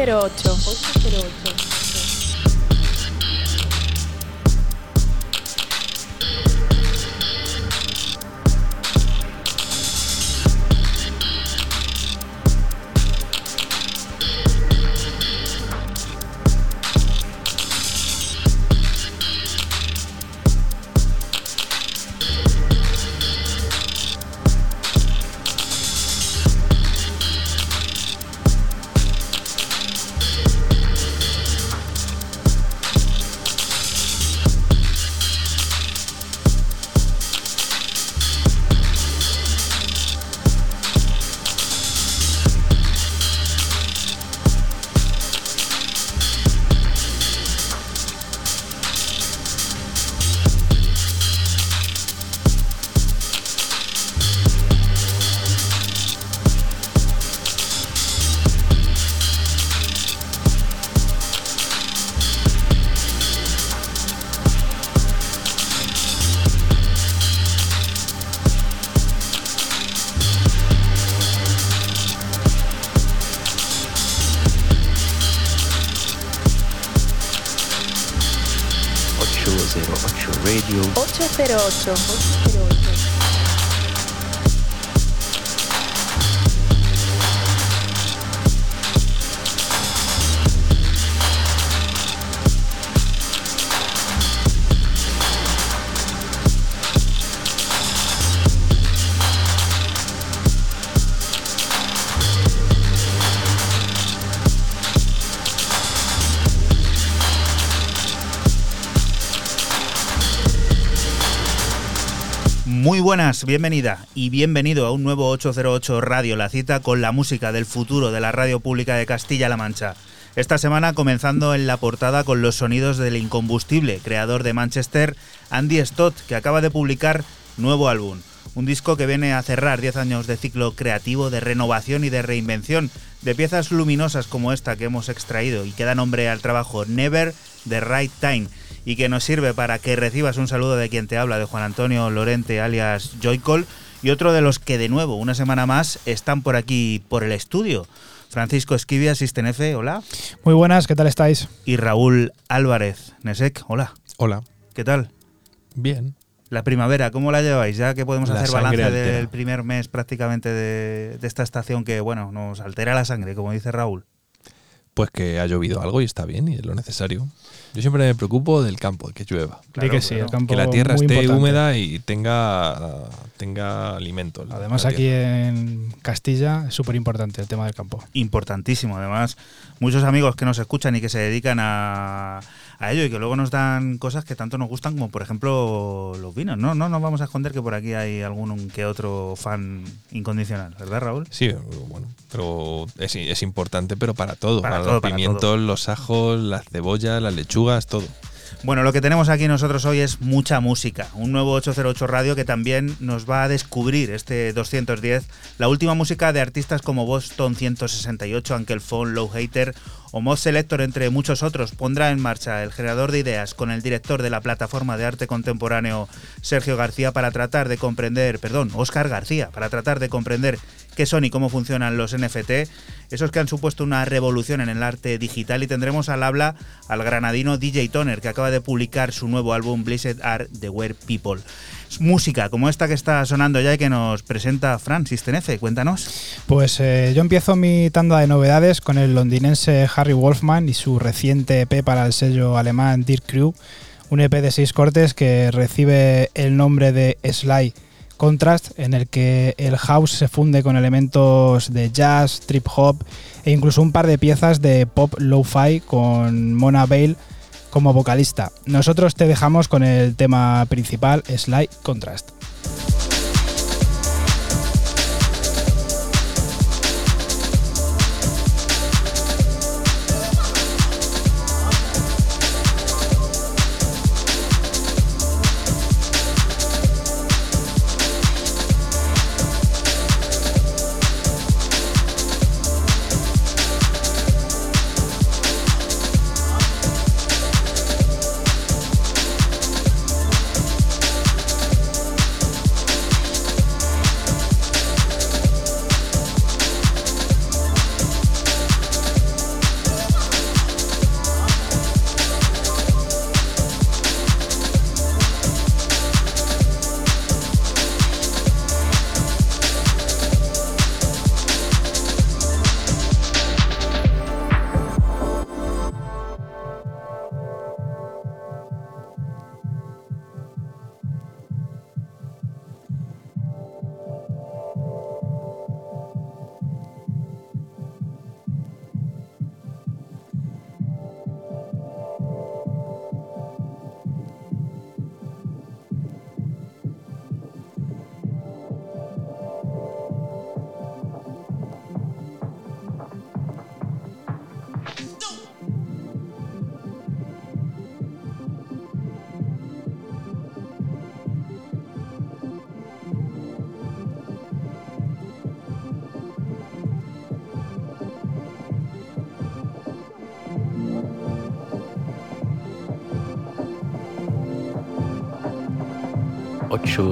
08. Radio. 808. Muy buenas, bienvenida y bienvenido a un nuevo 808 Radio, la cita con la música del futuro de la radio pública de Castilla-La Mancha. Esta semana comenzando en la portada con los sonidos del incombustible creador de Manchester, Andy Stott, que acaba de publicar nuevo álbum. Un disco que viene a cerrar 10 años de ciclo creativo, de renovación y de reinvención, de piezas luminosas como esta que hemos extraído y que da nombre al trabajo Never the Right Time y que nos sirve para que recibas un saludo de quien te habla, de Juan Antonio Lorente alias Joycol y otro de los que de nuevo, una semana más, están por aquí por el estudio. Francisco Esquivia, System F, hola. Muy buenas, ¿qué tal estáis? Y Raúl Álvarez, Nesek, hola. Hola. ¿Qué tal? Bien. La primavera, ¿cómo la lleváis? Ya que podemos La hacer balance altera. del primer mes prácticamente de, de esta estación que, bueno, nos altera la sangre, como dice Raúl. Pues que ha llovido algo y está bien y es lo necesario. Yo siempre me preocupo del campo, que llueva. Claro, que sí, el campo Que la tierra esté importante. húmeda y tenga, tenga alimento. Además, aquí en Castilla es súper importante el tema del campo. Importantísimo, además, muchos amigos que nos escuchan y que se dedican a, a ello y que luego nos dan cosas que tanto nos gustan, como por ejemplo los vinos. No, no nos vamos a esconder que por aquí hay algún que otro fan incondicional, ¿verdad, Raúl? Sí, bueno, pero es, es importante, pero para todo. Para Para, todo, los para pimientos, todo. los ajos, las cebollas, las lechugas, todo. Bueno, lo que tenemos aquí nosotros hoy es mucha música. Un nuevo 808 Radio que también nos va a descubrir este 210 la última música de artistas como Boston 168, Uncle Phone, Low Hater o Mod Selector, entre muchos otros. Pondrá en marcha el generador de ideas con el director de la plataforma de arte contemporáneo Sergio García para tratar de comprender, perdón, Oscar García, para tratar de comprender qué son y cómo funcionan los NFT, esos que han supuesto una revolución en el arte digital y tendremos al habla al granadino DJ Toner que acaba de publicar su nuevo álbum Blessed Are the Weird People. Música como esta que está sonando ya y que nos presenta Fran Sistenefe, cuéntanos. Pues eh, yo empiezo mi tanda de novedades con el londinense Harry Wolfman y su reciente EP para el sello alemán Dirk Crew, un EP de seis cortes que recibe el nombre de Sly Contrast, en el que el house se funde con elementos de jazz, trip hop e incluso un par de piezas de pop lo-fi con Mona Bale como vocalista. Nosotros te dejamos con el tema principal, Sly Contrast.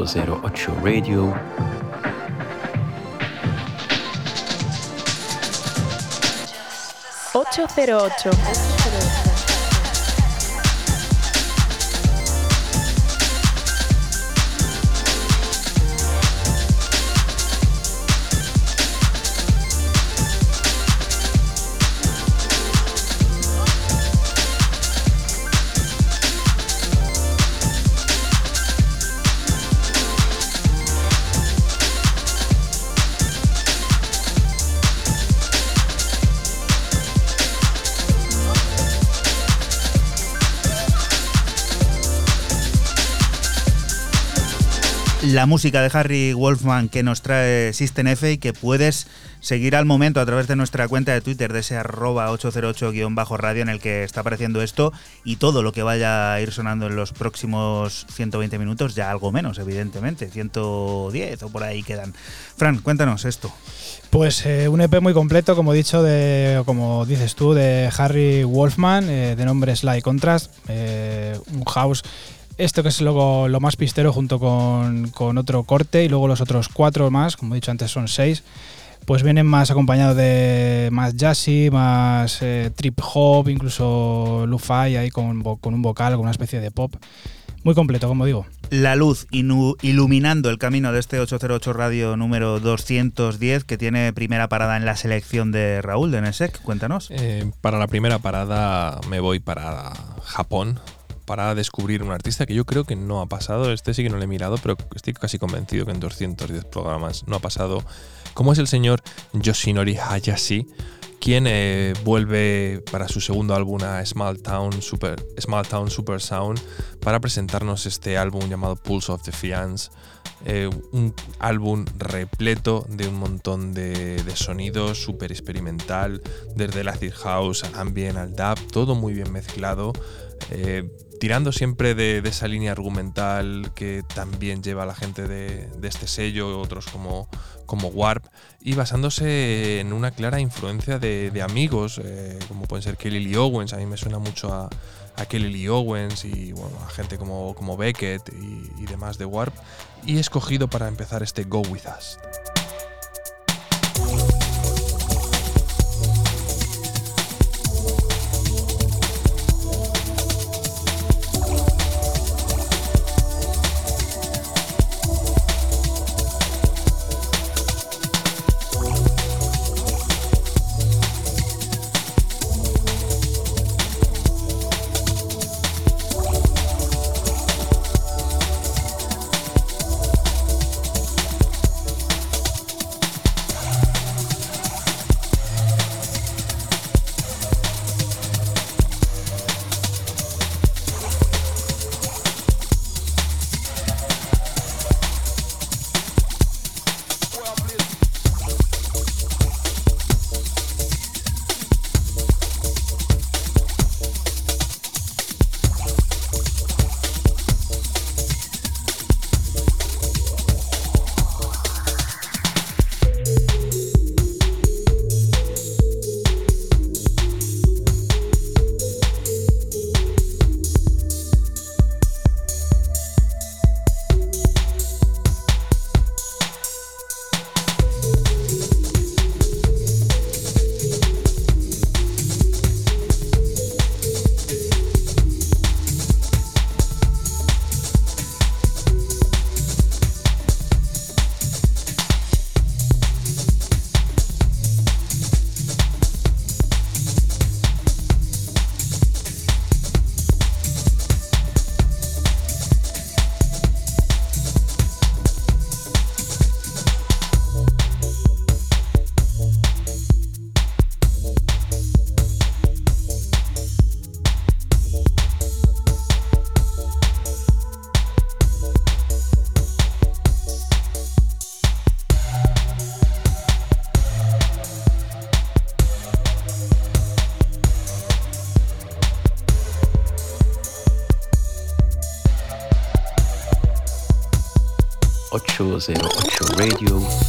Ocho Zero Ocho Radio. ocho cero ocho. La música de Harry Wolfman que nos trae System F y que puedes seguir al momento a través de nuestra cuenta de Twitter de ese arroba 808-radio en el que está apareciendo esto y todo lo que vaya a ir sonando en los próximos 120 minutos, ya algo menos, evidentemente, 110 o por ahí quedan. Fran, cuéntanos esto. Pues eh, un EP muy completo, como he dicho, de, como dices tú, de Harry Wolfman, eh, de nombre Sly Contrast, eh, un house. Esto que es luego lo más pistero junto con, con otro corte y luego los otros cuatro más, como he dicho antes son seis. pues vienen más acompañados de más jazzy, más eh, trip hop, incluso lo-fi ahí con, con un vocal, con una especie de pop. Muy completo, como digo. La luz iluminando el camino de este 808 Radio número 210 que tiene primera parada en la selección de Raúl de Nesek. Cuéntanos. Eh, para la primera parada me voy para Japón para descubrir un artista que yo creo que no ha pasado. Este sí que no lo he mirado, pero estoy casi convencido que en 210 programas no ha pasado. Como es el señor Yoshinori Hayashi, quien eh, vuelve para su segundo álbum a Small Town Super, Small Town Super Sound para presentarnos este álbum llamado Pulse of the Fiance. Eh, un álbum repleto de un montón de, de sonidos, súper experimental, desde el acid house al ambient, al dub, todo muy bien mezclado, eh, tirando siempre de, esa línea argumental que también lleva la gente de, este sello, otros como, como Warp, y basándose en una clara influencia de, amigos, eh, como pueden ser Kelly Lee Owens, a mí me suena mucho a, Kelly Lee Owens y bueno, a gente como, como Beckett y, y demás de Warp, y escogido para empezar este Go With Us. Ocho zero ocho Radio.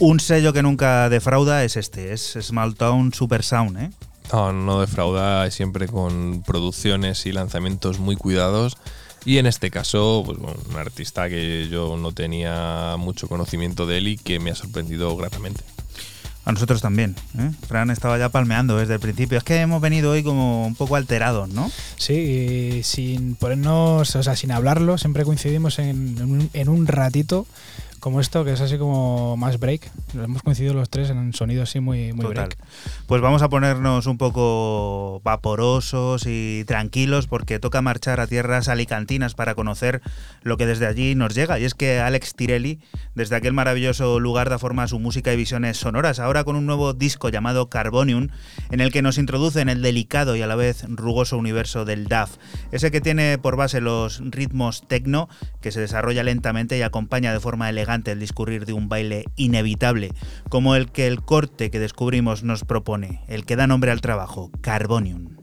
Un sello que nunca defrauda es este, es Small Town Super Sound, ¿eh? No, no defrauda, es siempre con producciones y lanzamientos muy cuidados. Y en este caso, pues bueno, un artista que yo no tenía mucho conocimiento de él y que me ha sorprendido gratamente. A nosotros también. ¿eh? Fran estaba ya palmeando desde el principio. Es que hemos venido hoy como un poco alterados, ¿no? Sí, sin ponernos, o sea, sin hablarlo, siempre coincidimos en, en un, en un ratito como esto, que es así como más break. Hemos coincidido los tres en un sonido así muy, muy Total. break. Pues vamos a ponernos un poco vaporosos y tranquilos porque toca marchar a tierras alicantinas para conocer lo que desde allí nos llega. Y es que Alex Tirelli, desde aquel maravilloso lugar, da forma a su música y visiones sonoras, ahora con un nuevo disco llamado Carbonium, en el que nos introduce en el delicado y a la vez rugoso universo del DAF. Ese que tiene por base los ritmos techno, que se desarrolla lentamente y acompaña de forma elegante el discurrir de un baile inevitable, como el que el corte que descubrimos nos propone, el que da nombre al trabajo, Carbonium.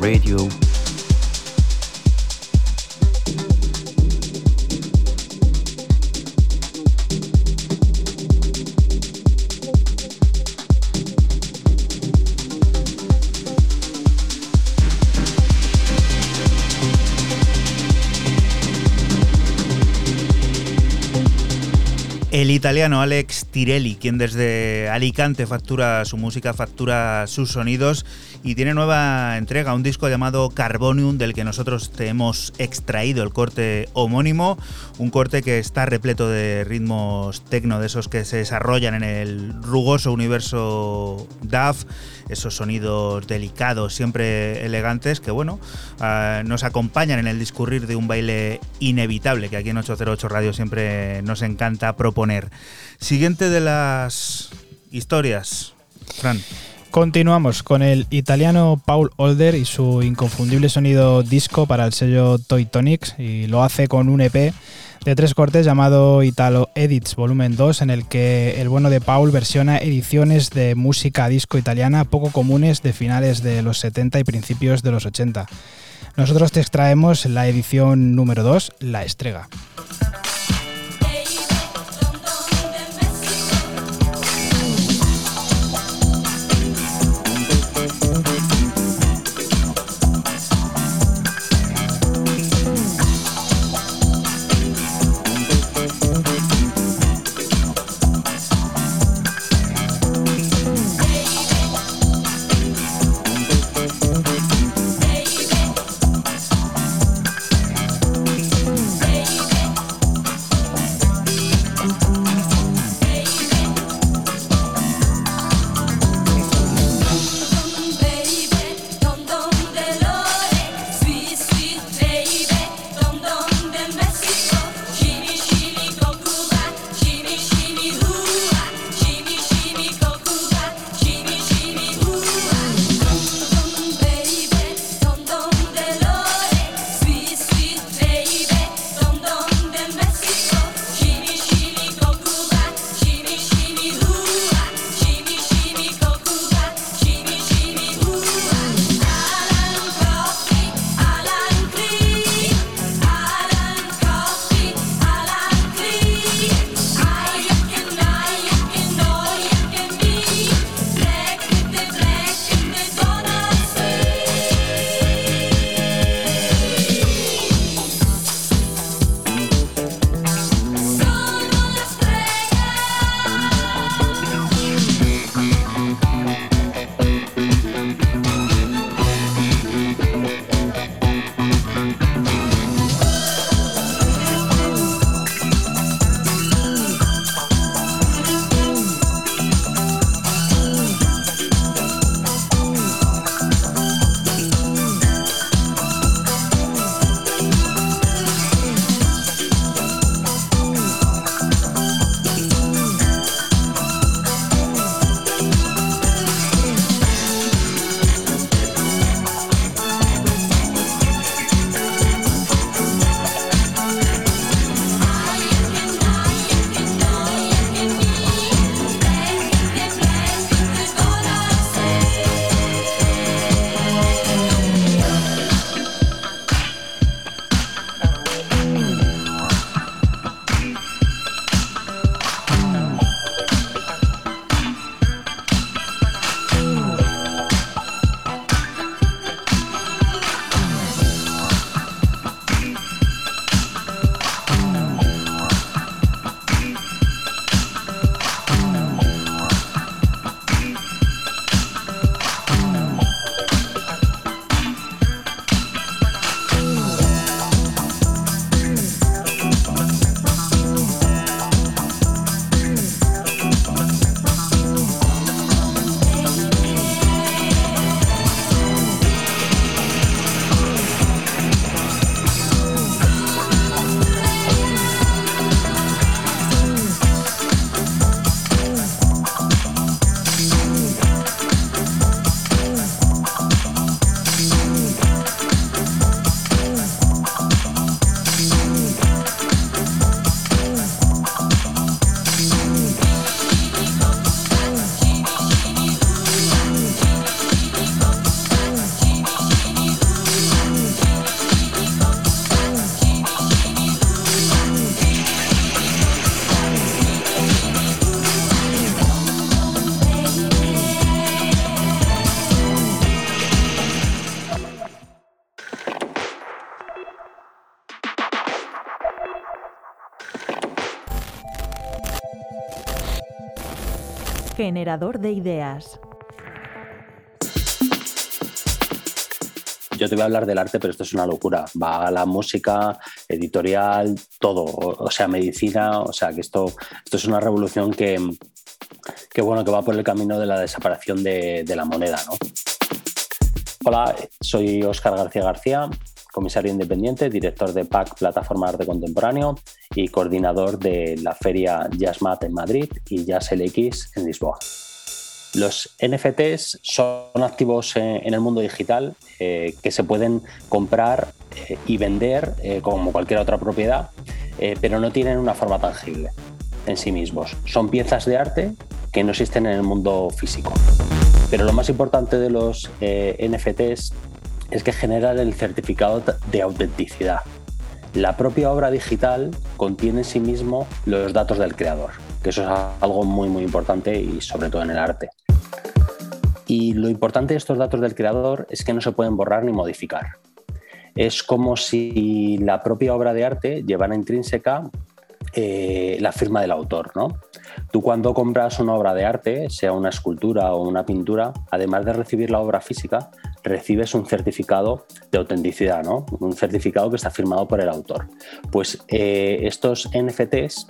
Radio. El italiano Alex Tirelli, quien desde Alicante factura su música, factura sus sonidos y tiene nueva entrega, un disco llamado Carbonium del que nosotros te hemos extraído el corte homónimo, un corte que está repleto de ritmos tecno, de esos que se desarrollan en el rugoso universo DAF esos sonidos delicados, siempre elegantes, que bueno, uh, nos acompañan en el discurrir de un baile inevitable que aquí en 808 Radio siempre nos encanta proponer. Siguiente de las historias, Fran. Continuamos con el italiano Paul Older y su inconfundible sonido disco para el sello Toy Tonics y lo hace con un EP de tres cortes llamado Italo Edits Volumen 2, en el que el bueno de Paul versiona ediciones de música disco italiana poco comunes de finales de los 70 y principios de los 80. Nosotros te extraemos la edición número 2, La Estrega. Generador de ideas. yo te voy a hablar del arte, pero esto es una locura. Va a la música, editorial, todo, o, sea, medicina, o sea, que esto, esto es una revolución que, que, bueno, que va por el camino de la desaparición de, la moneda, ¿no? Hola, soy Óscar García García, comisario independiente, director de PAC Plataforma Arte Contemporáneo y coordinador de la feria JazzMat en Madrid y JazzLX en Lisboa. Los NFTs son activos en el mundo digital eh, que se pueden comprar eh, y vender eh, como cualquier otra propiedad, pero no tienen una forma tangible en sí mismos. Son piezas de arte que no existen en el mundo físico. Pero lo más importante de los NFTs es que generan el certificado de autenticidad. La propia obra digital contiene en sí mismo los datos del creador, que eso es algo muy muy importante y sobre todo en el arte. Y lo importante de estos datos del creador es que no se pueden borrar ni modificar. Es como si la propia obra de arte llevara intrínseca eh, la firma del autor. ¿no? Tú cuando compras una obra de arte, sea una escultura o una pintura, además de recibir la obra física, recibes un certificado de autenticidad, ¿no? un certificado que está firmado por el autor. Pues eh, estos NFTs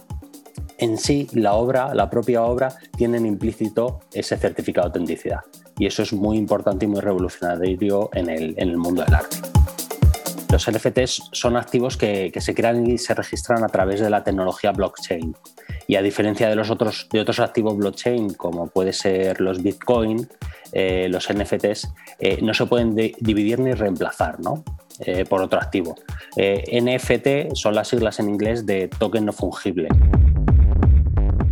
en sí, la obra, la propia obra, tienen implícito ese certificado de autenticidad. Y eso es muy importante y muy revolucionario en el, en el mundo del arte. Los NFTs son activos que, se crean y se registran a través de la tecnología blockchain. Y a diferencia de los otros, de otros activos blockchain, como puede ser los Bitcoin, eh, los NFTs eh, no se pueden dividir ni reemplazar eh, por otro activo. NFT son las siglas en inglés de token no fungible.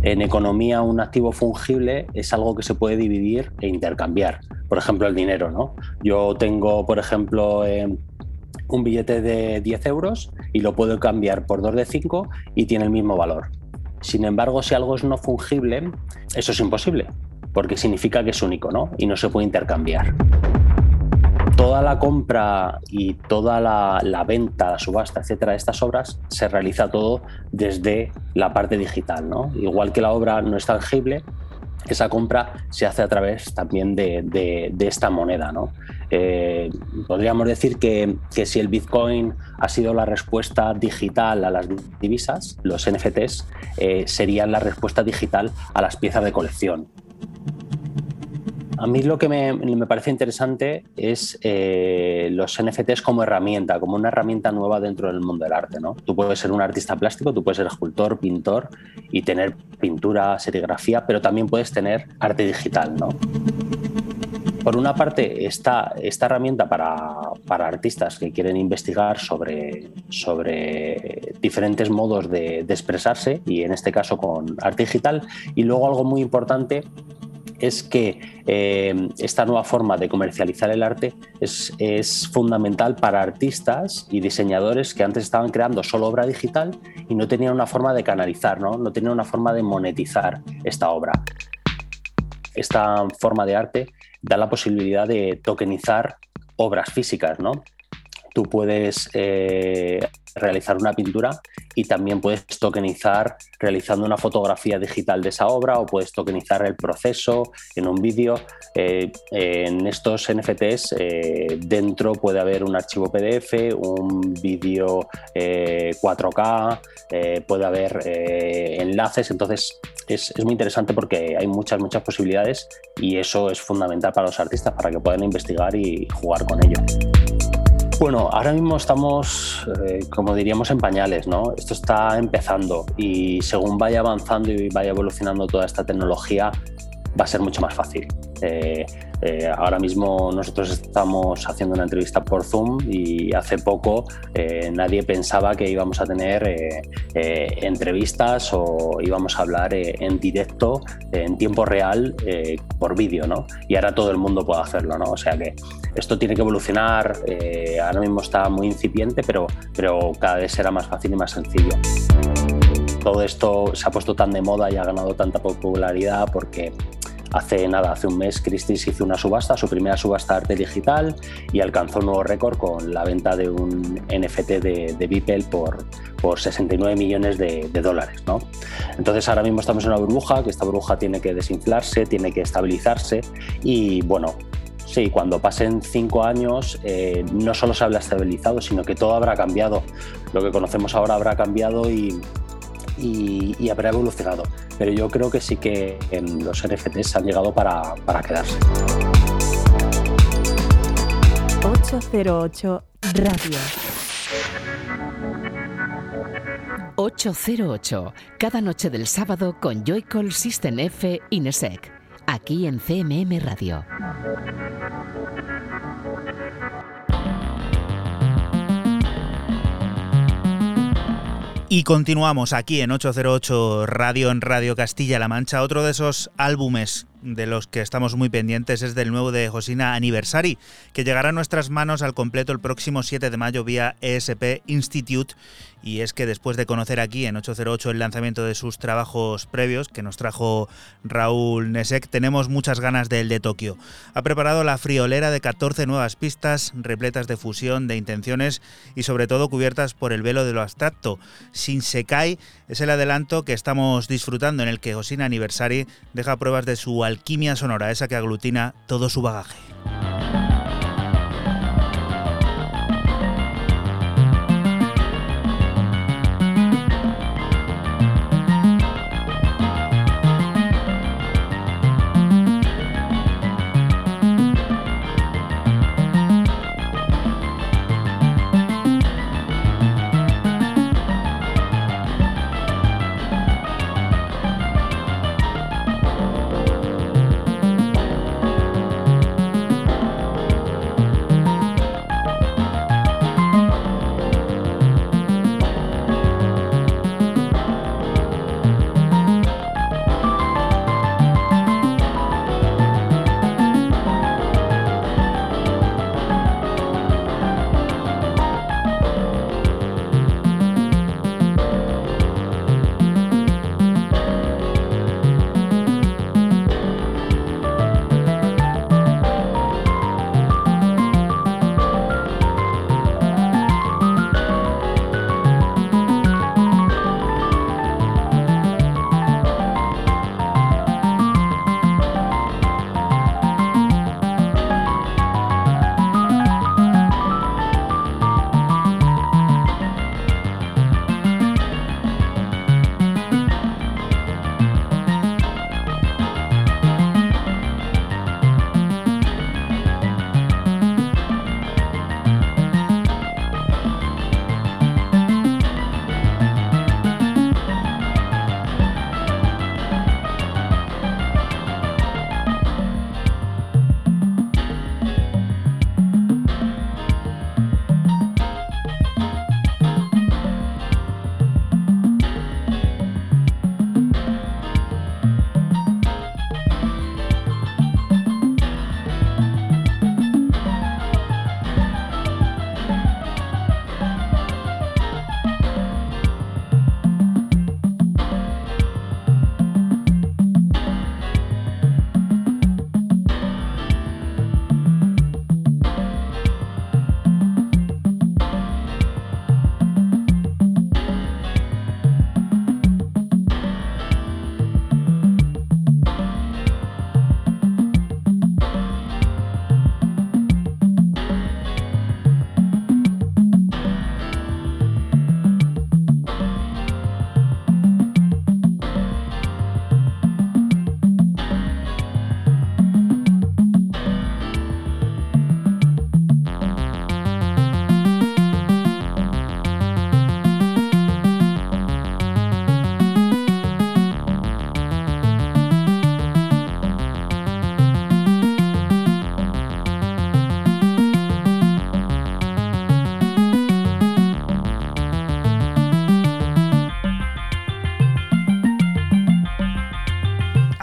En economía, un activo fungible es algo que se puede dividir e intercambiar. Por ejemplo, el dinero. ¿no? Yo tengo, por ejemplo, un billete de 10 euros y lo puedo cambiar por dos de 5 y tiene el mismo valor. Sin embargo, si algo es no fungible, eso es imposible, porque significa que es único ¿no? y no se puede intercambiar. Toda la compra y toda la, venta, la subasta, etcétera, de estas obras se realiza todo desde la parte digital. ¿no? Igual que la obra no es tangible, esa compra se hace a través también de, esta moneda. ¿no? Eh, podríamos decir que, si el Bitcoin ha sido la respuesta digital a las divisas, los NFTs eh, serían la respuesta digital a las piezas de colección. A mí lo que me, parece interesante es eh, los NFTs como herramienta, como una herramienta nueva dentro del mundo del arte. ¿no? Tú puedes ser un artista plástico, tú puedes ser escultor, pintor y tener pintura, serigrafía, pero también puedes tener arte digital. ¿no? Por una parte, esta, esta herramienta para, para, artistas que quieren investigar sobre, sobre diferentes modos de, expresarse, y en este caso con arte digital, y luego algo muy importante es que eh, esta nueva forma de comercializar el arte es, fundamental para artistas y diseñadores que antes estaban creando solo obra digital y no tenían una forma de canalizar, no, no tenían una forma de monetizar esta obra. Esta forma de arte da la posibilidad de tokenizar obras físicas, ¿no? Tú puedes eh, realizar una pintura y también puedes tokenizar realizando una fotografía digital de esa obra o puedes tokenizar el proceso en un vídeo. Eh, en estos NFTs eh, dentro puede haber un archivo PDF, un vídeo 4K, eh, puede haber enlaces, entonces es, es muy interesante porque hay muchas, muchas posibilidades y eso es fundamental para los artistas para que puedan investigar y jugar con ello. Bueno, ahora mismo estamos, eh, como diríamos, en pañales, ¿no? Esto está empezando y según vaya avanzando y vaya evolucionando toda esta tecnología, va a ser mucho más fácil. Eh, eh, ahora mismo nosotros estamos haciendo una entrevista por Zoom y hace poco eh, nadie pensaba que íbamos a tener entrevistas o íbamos a hablar en directo, en tiempo real, por vídeo, ¿no? Y ahora todo el mundo puede hacerlo, ¿no? O sea que esto tiene que evolucionar, ahora mismo está muy incipiente, pero, pero cada vez será más fácil y más sencillo todo esto se ha puesto tan de moda y ha ganado tanta popularidad porque Hace nada, hace un mes, Christie's hizo una subasta, su primera subasta arte digital, y alcanzó un nuevo récord con la venta de un NFT de, de por, por 69 millones de, dólares. ¿no? Entonces ahora mismo estamos en una burbuja, que esta burbuja tiene que desinflarse, tiene que estabilizarse y bueno, sí, cuando pasen cinco años eh, no solo se habrá estabilizado, sino que todo habrá cambiado. Lo que conocemos ahora habrá cambiado y, y, habrá evolucionado. Pero yo creo que sí que en los NFTs han llegado para, para quedarse. 808 Radio. 808, cada noche del sábado con Joycall System F Inesec, aquí en CMM Radio. Y continuamos aquí en 808 Radio en Radio Castilla-La Mancha, otro de esos álbumes de los que estamos muy pendientes es del nuevo de Josina Anniversary, que llegará a nuestras manos al completo el próximo 7 de mayo vía ESP Institute. Y es que después de conocer aquí en 808 el lanzamiento de sus trabajos previos, que nos trajo Raúl Nesek, tenemos muchas ganas del de Tokio. Ha preparado la friolera de 14 nuevas pistas, repletas de fusión, de intenciones y sobre todo cubiertas por el velo de lo abstracto. Sin Sekai es el adelanto que estamos disfrutando en el que Josina Anniversary deja pruebas de su alquimia sonora, esa que aglutina todo su bagaje.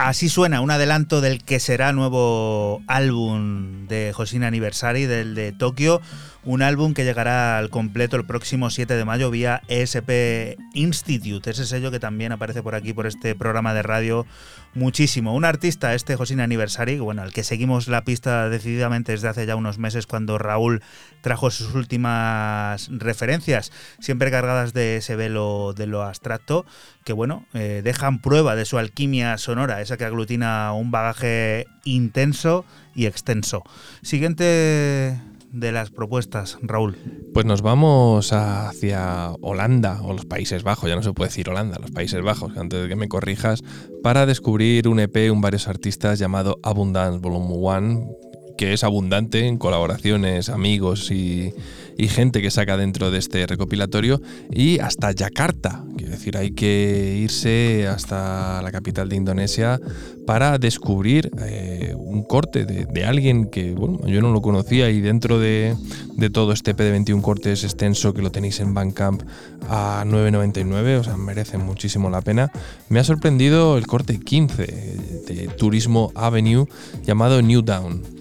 Así suena un adelanto del que será nuevo álbum de Josina Anniversary, del de Tokio, un álbum que llegará al completo el próximo 7 de mayo vía ESP Institute, ese sello que también aparece por aquí, por este programa de radio muchísimo. Un artista, este Josín Anniversary, bueno, al que seguimos la pista decididamente desde hace ya unos meses cuando Raúl trajo sus últimas referencias, siempre cargadas de ese velo de lo abstracto, que bueno, eh, dejan prueba de su alquimia sonora, esa que aglutina un bagaje intenso y extenso. Siguiente de las propuestas, Raúl? Pues nos vamos hacia Holanda o los Países Bajos, ya no se puede decir Holanda, los Países Bajos, antes de que me corrijas, para descubrir un EP, un varios artistas llamado Abundance Volume 1, que es abundante en colaboraciones, amigos y, gente que saca dentro de este recopilatorio y hasta Yakarta. Quiero decir, hay que irse hasta la capital de Indonesia para descubrir eh, un corte de, alguien que yo no lo conocía y dentro de, todo este P de 21 cortes extenso que lo tenéis en Bandcamp a 9.99, o sea, merece muchísimo la pena. Me ha sorprendido el corte 15 de Turismo Avenue llamado New Down.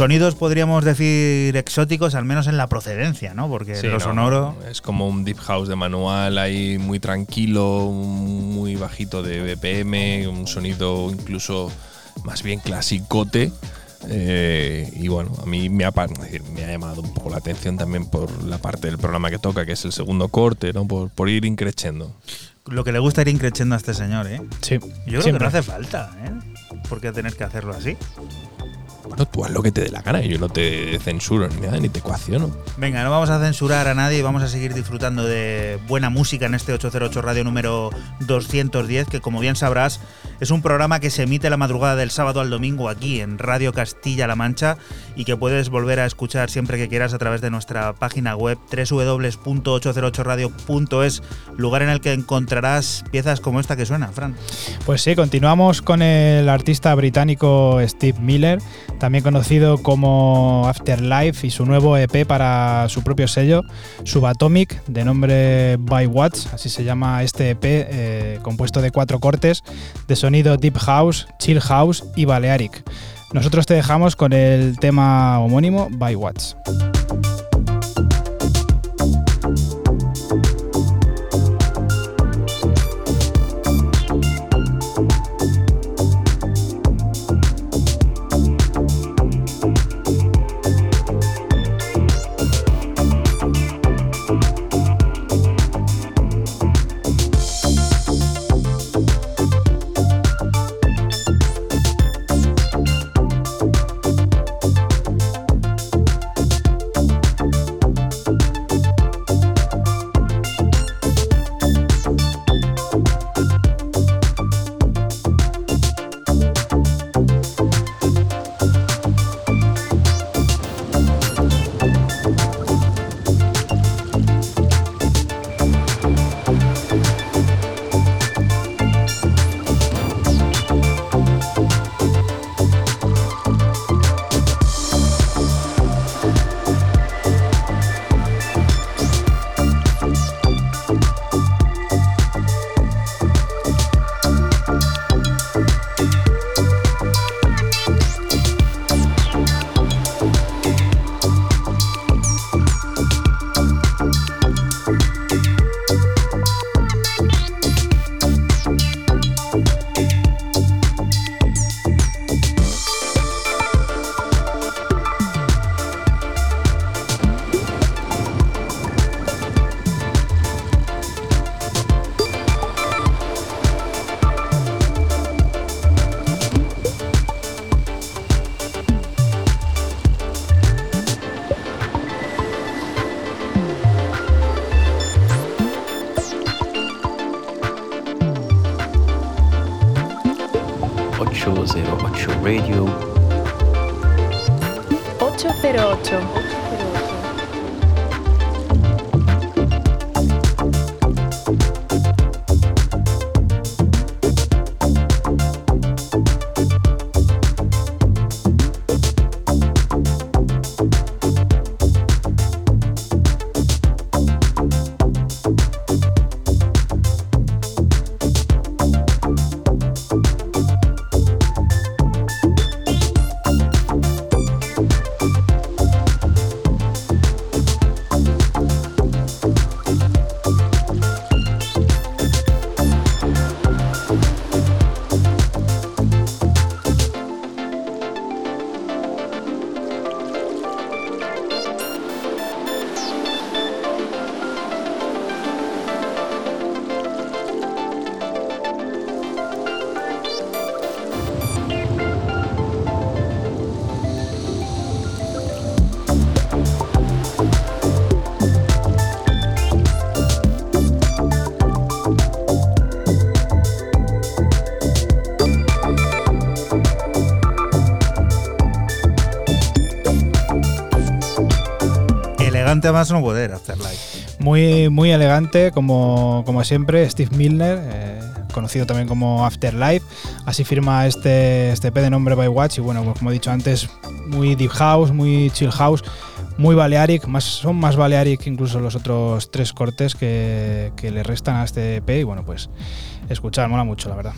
Sonidos podríamos decir exóticos, al menos en la procedencia, ¿no? Porque Sí, lo no, sonoro. Es como un deep house de manual ahí muy tranquilo, muy bajito de BPM, un sonido incluso más bien clasicote. Eh, y bueno, a mí me ha, pa- es decir, me ha llamado un poco la atención también por la parte del programa que toca, que es el segundo corte, ¿no? por, por ir increchendo. Lo que le gusta ir increchendo a este señor, ¿eh? Sí, Yo creo siempre. que no hace falta, ¿eh? ¿Por qué tener que hacerlo así? Tú lo que te dé la gana, yo no te censuro ni nada, ni te ecuaciono. Venga, no vamos a censurar a nadie vamos a seguir disfrutando de buena música en este 808 Radio número 210, que como bien sabrás es un programa que se emite la madrugada del sábado al domingo aquí en Radio Castilla-La Mancha y que puedes volver a escuchar siempre que quieras a través de nuestra página web www.808radio.es, lugar en el que encontrarás piezas como esta que suena, Fran. Pues sí, continuamos con el artista británico Steve Miller, también conocido como Afterlife y su nuevo EP para su propio sello, Subatomic, de nombre By Watts, así se llama este EP, eh, compuesto de cuatro cortes de sonido Deep House, Chill House y Balearic. Nosotros te dejamos con el tema homónimo By Watts. Elegante más no poder, Afterlife. Muy, muy elegante, como, como siempre, Steve Milner, eh, conocido también como Afterlife. Así firma este, este P de nombre By Watch. Y bueno, pues como he dicho antes, muy deep house, muy chill house, muy Balearic. Más, son más Balearic incluso los otros tres cortes que, que le restan a este EP. Y bueno, pues escuchar, mola mucho, la verdad.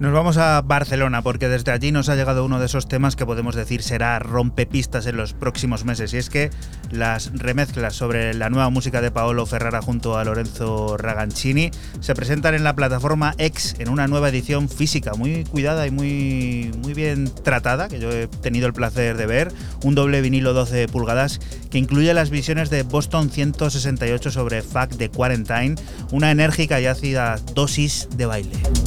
Nos vamos a Barcelona porque desde allí nos ha llegado uno de esos temas que podemos decir será rompepistas en los próximos meses y es que las remezclas sobre la nueva música de Paolo Ferrara junto a Lorenzo Ragancini se presentan en la plataforma X en una nueva edición física muy cuidada y muy, muy bien tratada que yo he tenido el placer de ver, un doble vinilo 12 pulgadas que incluye las visiones de Boston 168 sobre Fact de Quarantine, una enérgica y ácida dosis de baile.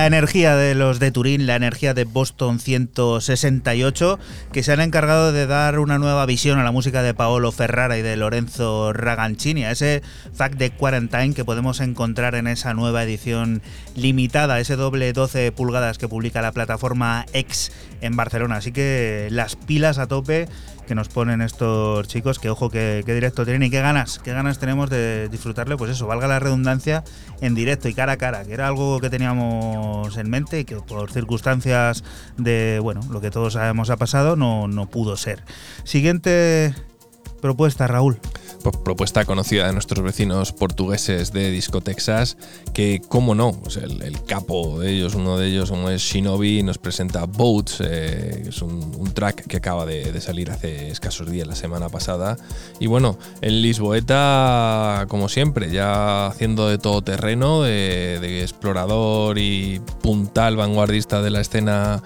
La energía de los de Turín, la energía de Boston 168, que se han encargado de dar una nueva visión a la música de Paolo Ferrara y de Lorenzo Ragancini, a ese Fact de Quarantine que podemos encontrar en esa nueva edición limitada, ese doble 12 pulgadas que publica la plataforma X en Barcelona. Así que las pilas a tope que nos ponen estos chicos, que ojo, qué directo tienen y qué ganas, qué ganas tenemos de disfrutarle, pues eso, valga la redundancia, en directo y cara a cara, que era algo que teníamos en mente y que por circunstancias de, bueno, lo que todos sabemos ha pasado, no, no pudo ser. Siguiente propuesta, Raúl. pues, propuesta conocida de nuestros vecinos portugueses de Disco Texas, que, como no, el, capo de ellos, uno de ellos, es Shinobi, nos presenta Boats, eh, es un, track que acaba de, salir hace escasos días, la semana pasada. Y bueno, el Lisboeta, como siempre, ya haciendo de todo terreno, de explorador y puntal vanguardista de la escena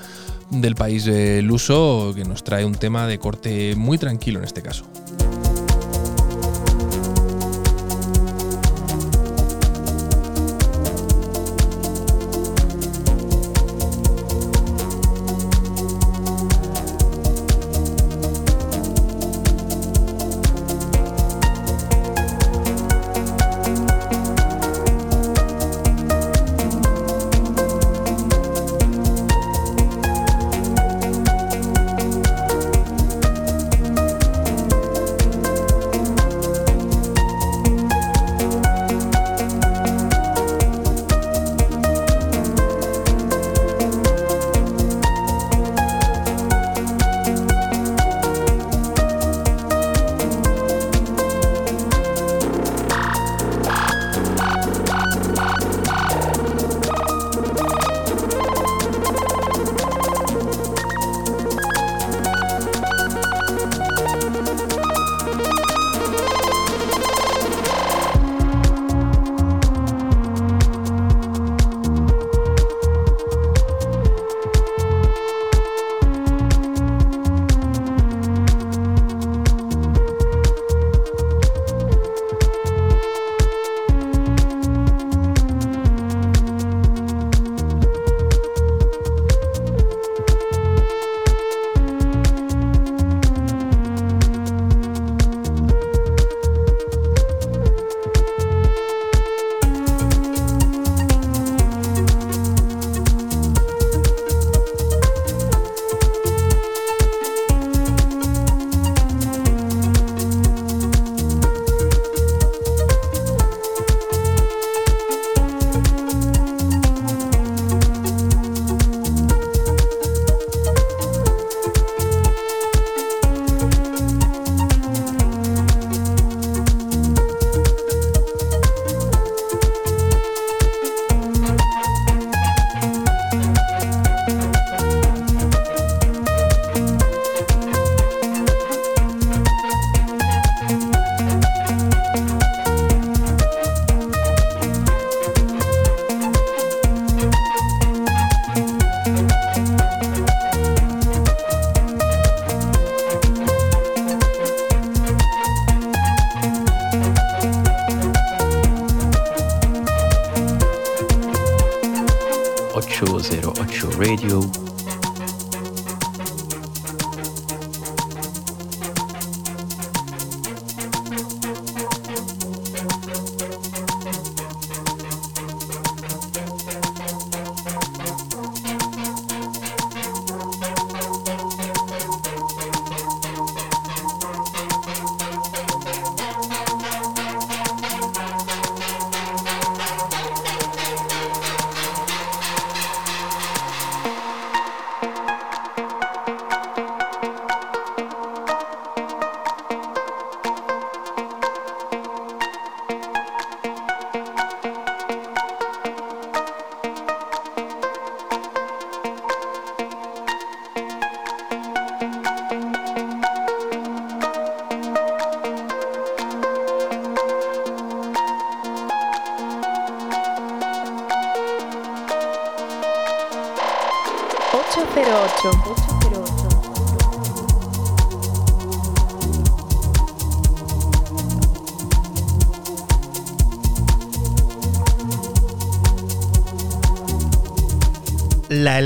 del país luso, que nos trae un tema de corte muy tranquilo en este caso.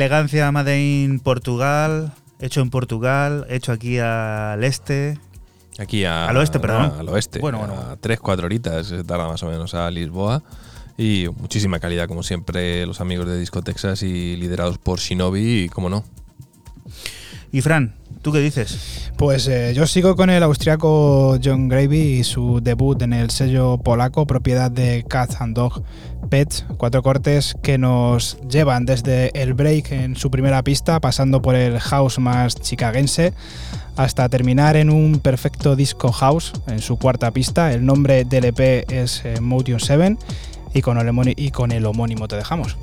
Elegancia Made in Portugal, hecho en Portugal, hecho aquí al este. Aquí a, al oeste, perdón. al oeste. Bueno, bueno. A 3-4 horitas se tarda más o menos a Lisboa. Y muchísima calidad, como siempre, los amigos de Disco Texas y liderados por Shinobi, y como no. Y Fran, ¿tú qué dices? Pues eh, yo sigo con el austriaco John Gravy y su debut en el sello polaco, propiedad de Cat and Dog Pets, cuatro cortes que nos llevan desde el break en su primera pista, pasando por el house más chicagense, hasta terminar en un perfecto disco house en su cuarta pista. El nombre del EP es eh, Motion 7 y con, el y con el homónimo te dejamos.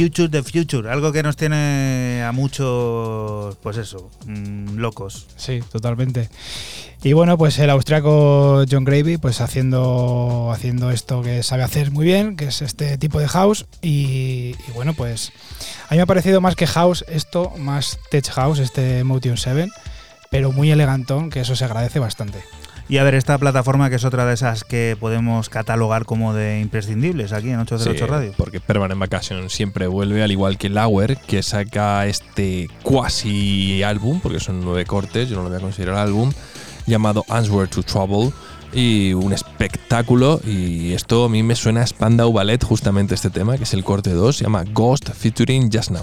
Future, The Future, algo que nos tiene a muchos, pues eso, mm, locos. Sí, totalmente. Y bueno, pues el austriaco John Gravy, pues haciendo, haciendo esto que sabe hacer muy bien, que es este tipo de house. Y, y bueno, pues a mí me ha parecido más que house esto, más tech house, este Motion 7, pero muy elegantón, que eso se agradece bastante. Y a ver, esta plataforma que es otra de esas que podemos catalogar como de imprescindibles aquí en 808 Sí, Radio. Porque Permanent Vacation siempre vuelve, al igual que Lauer, que saca este cuasi álbum, porque son nueve cortes, yo no lo voy a considerar álbum, llamado Answer to Trouble. Y un espectáculo, y esto a mí me suena a Spandau Ballet, justamente este tema, que es el corte 2, se llama Ghost featuring Just Now.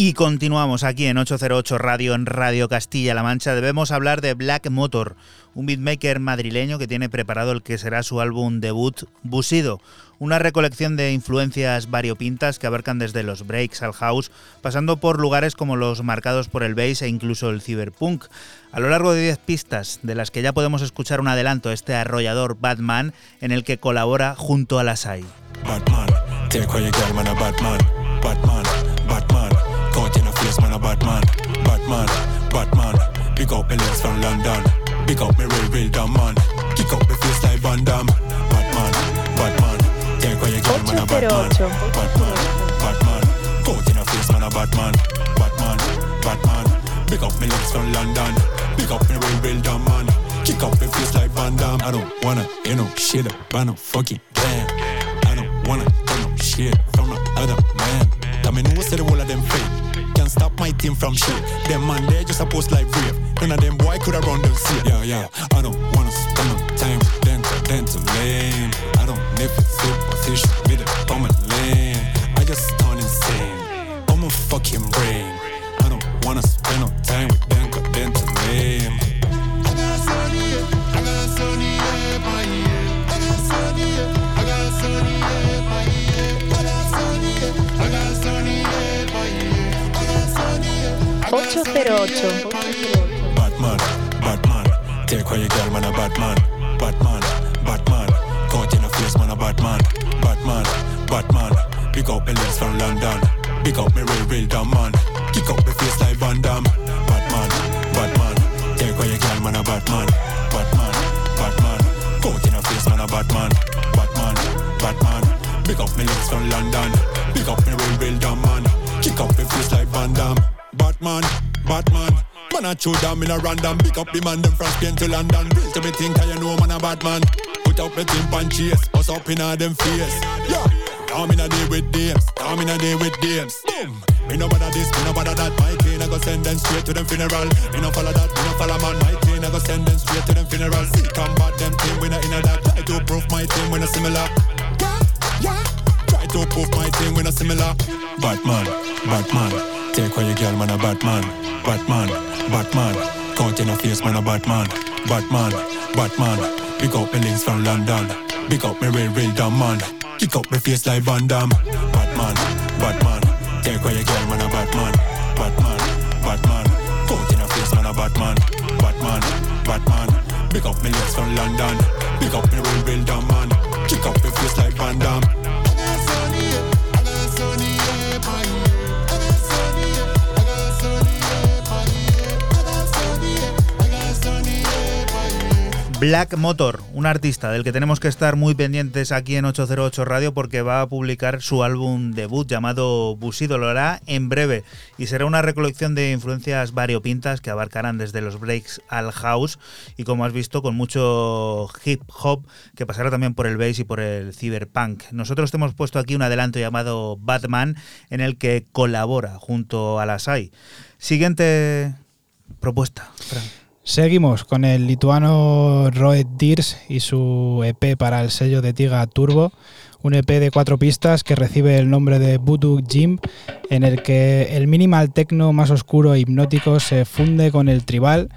Y continuamos aquí en 808 Radio, en Radio Castilla-La Mancha. Debemos hablar de Black Motor, un beatmaker madrileño que tiene preparado el que será su álbum debut, Busido. Una recolección de influencias variopintas que abarcan desde los breaks al house, pasando por lugares como los marcados por el bass e incluso el cyberpunk. A lo largo de 10 pistas, de las que ya podemos escuchar un adelanto, este arrollador Batman, en el que colabora junto a la SAI. Batman, take Caught in a face, man, a Batman, Batman, Batman. Pick up links from London, pick up me real, real dumb man. Kick up the face like Van Damme, Batman, Batman. Take away your girl, man, a Batman, 808. Batman, Batman. Caught in a face, man, a Batman, Batman, Batman. Pick up me links from London, pick up me real, real dumb man. Kick up the face like Van Damme. I don't wanna hear no shit about no fucking damn. I don't wanna hear no shit from no other man. Tell me no say the whole of them fake. Can't stop my team from shit. Them man they just a post like brave. None of them boy coulda run them shit. Yeah, yeah. I don't wanna spend no time with them, them too lame. I don't to sit position with a bum and lane. I just turn insane. I'm a fucking brain. I don't wanna spend no time with them, them too lame. Batman, Batman. Take girl, man, a Batman. Batman, Batman. Caught in a face, man, a Batman. Batman, Batman. Pick up the links from London. Pick up me real, real dumb man. Kick up face like Van Damme. Batman, Batman. Take girl, man, a Batman. Batman, Batman. Caught in a face, man, a Batman. Batman, Batman. Pick up from London. Pick up real, real dumb man. Kick up face like Van Damme. Batman, Batman. Man, I chew down in a random. Pick up the man, them from Spain to London. Real to me think I you know man a bad man. Put up the timp and chase. Us up in a them face. Yeah. I'm in a day with dames. I'm in a day with dames. Boom. Me no bother this, me no bother that. My cane, I go send them straight to them funeral. Me no follow that, me no follow man. My cane, I go send them straight to them funeral. See, come combat them team, we not in a that. Try to prove my team, we not similar. Yeah, yeah. Try to prove my team, we not similar. Batman, Batman. Take away your girl, man, a Batman. Batman, Batman. Count in a face, man, a Batman. Batman, Batman. Pick up the links from London. Pick up me real, real dumb man. Kick up my face like Van Damme. Batman, Batman. Take away your girl, man, a Batman. Batman, Batman. Count in a face, man, a Batman. Batman, Batman. Pick up me links from London. Pick up me real, real dumb man. Kick up my face like Van Damme. Black Motor, un artista del que tenemos que estar muy pendientes aquí en 808 Radio porque va a publicar su álbum debut llamado Busido. Lo hará en breve y será una recolección de influencias variopintas que abarcarán desde los breaks al house y como has visto con mucho hip hop que pasará también por el bass y por el cyberpunk. Nosotros te hemos puesto aquí un adelanto llamado Batman en el que colabora junto a la SAI. Siguiente propuesta, Fran. Seguimos con el lituano Roed Dirs y su EP para el sello de Tiga Turbo, un EP de cuatro pistas que recibe el nombre de Voodoo Gym, en el que el minimal techno más oscuro e hipnótico se funde con el tribal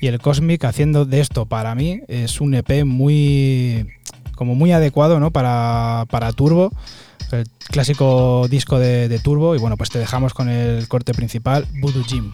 y el cosmic, haciendo de esto para mí es un EP muy como muy adecuado ¿no? para, para Turbo, el clásico disco de, de Turbo y bueno pues te dejamos con el corte principal Voodoo Gym.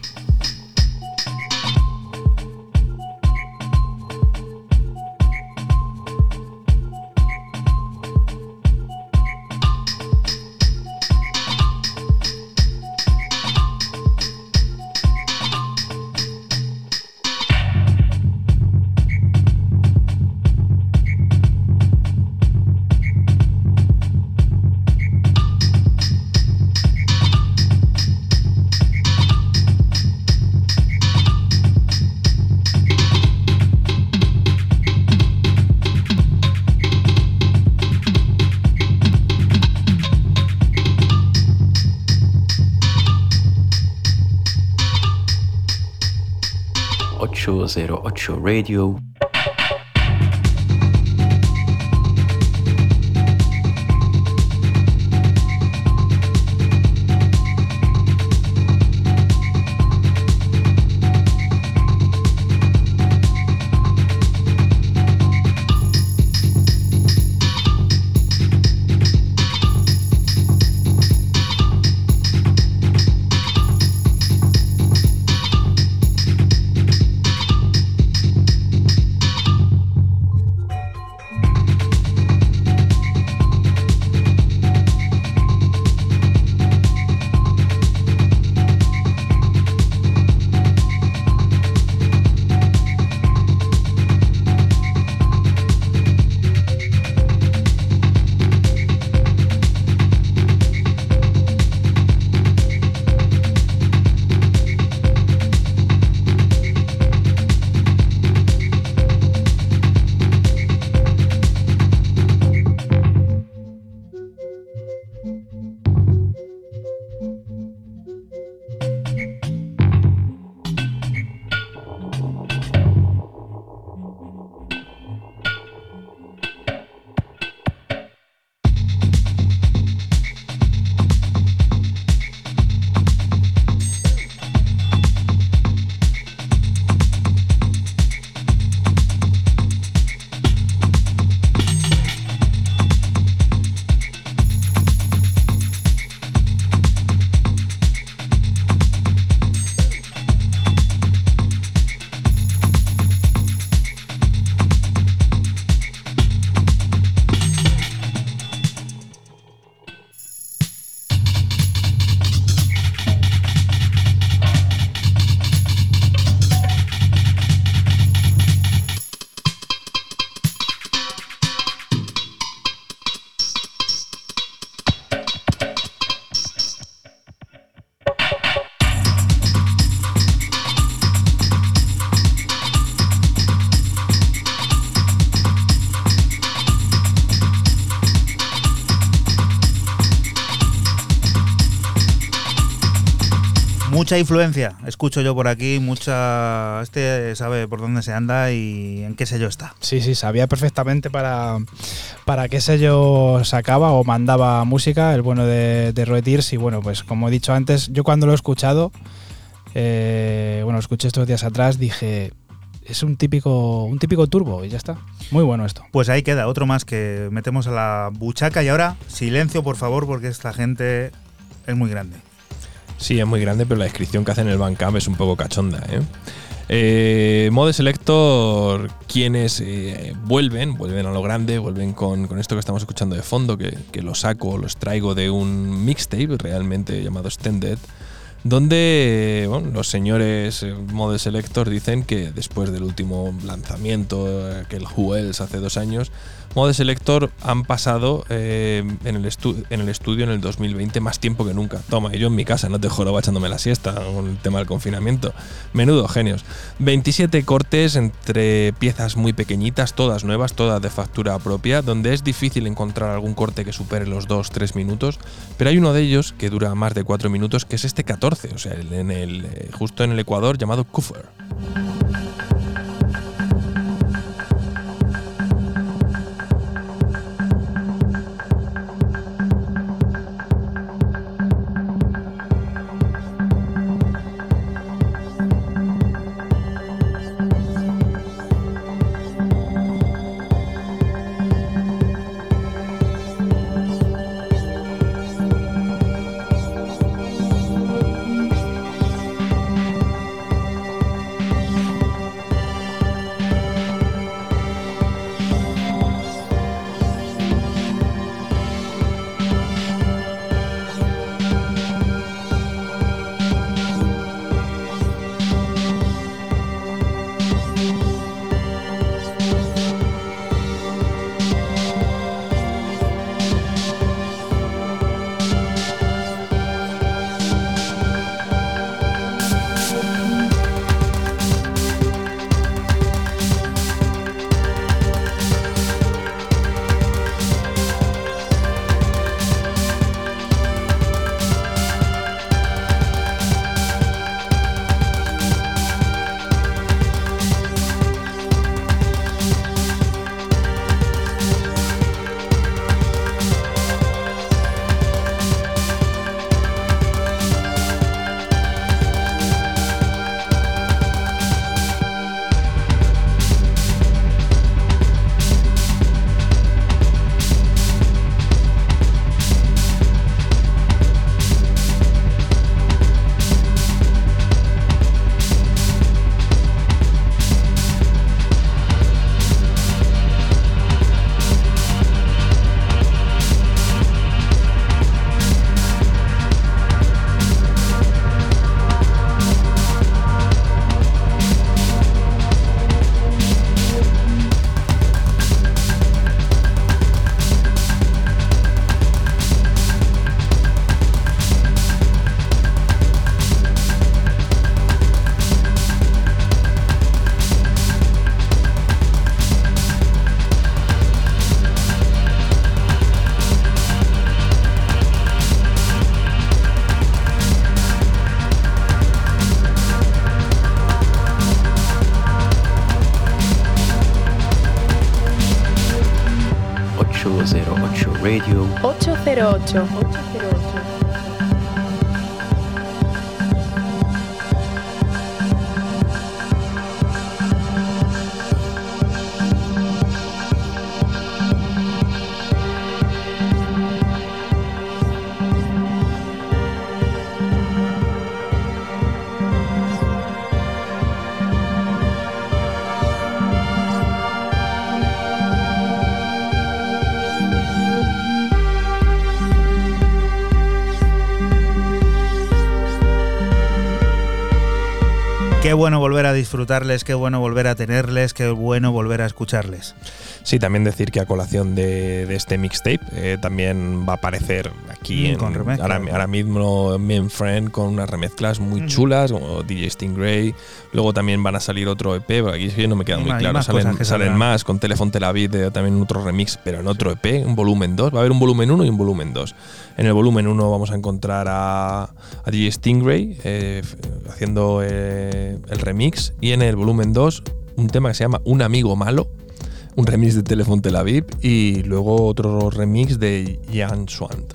808 Radio. Influencia, escucho yo por aquí, mucha... Este sabe por dónde se anda y en qué sello está. Sí, sí, sabía perfectamente para, para qué sello sacaba o mandaba música, el bueno de, de. Y bueno, pues como he dicho antes, yo cuando lo he escuchado, eh, bueno, lo escuché estos días atrás, dije, es un típico, un típico turbo y ya está. Muy bueno esto. Pues ahí queda, otro más que metemos a la buchaca y ahora silencio por favor porque esta gente es muy grande. Sí, es muy grande, pero la descripción que hace en el Bandcamp es un poco cachonda. ¿eh? Eh, Mode Selector, quienes eh, vuelven, vuelven a lo grande, vuelven con, con esto que estamos escuchando de fondo, que, que lo saco, lo extraigo de un mixtape realmente llamado Extended, donde los señores eh, Mode Selector dicen que después del último lanzamiento, eh, que el Who hace dos años, Mode Selector han pasado eh, en, el en el estudio en el 2020 más tiempo que nunca. Toma, y yo en mi casa, no te joroba echándome la siesta con el tema del confinamiento. Menudo genios. 27 cortes entre piezas muy pequeñitas, todas nuevas, todas de factura propia, donde es difícil encontrar algún corte que supere los 2-3 minutos, pero hay uno de ellos que dura más de 4 minutos, que es este 14, o sea, eh, justo en el Ecuador, llamado Kuffer. Qué bueno volver a disfrutarles, qué bueno volver a tenerles, qué bueno volver a escucharles. Sí, también decir que a colación de, de este mixtape eh, también va a aparecer aquí Mm, en, con ahora, ahora mismo Men Friend con unas remezclas muy chulas, como DJ Stingray. Luego también van a salir otro EP, aquí es que no me queda muy claro. más Salen, más con Telephone Tel Aviv, de- también otro remix, pero en otro EP, un volumen 2. Va a haber un volumen 1 y un volumen 2. En el volumen 1 vamos a encontrar a, a DJ Stingray eh, haciendo eh, el remix. Y en el volumen 2, un tema que se llama Un amigo malo un remix de Telephone Tel Aviv y luego otro remix de Jan Swant.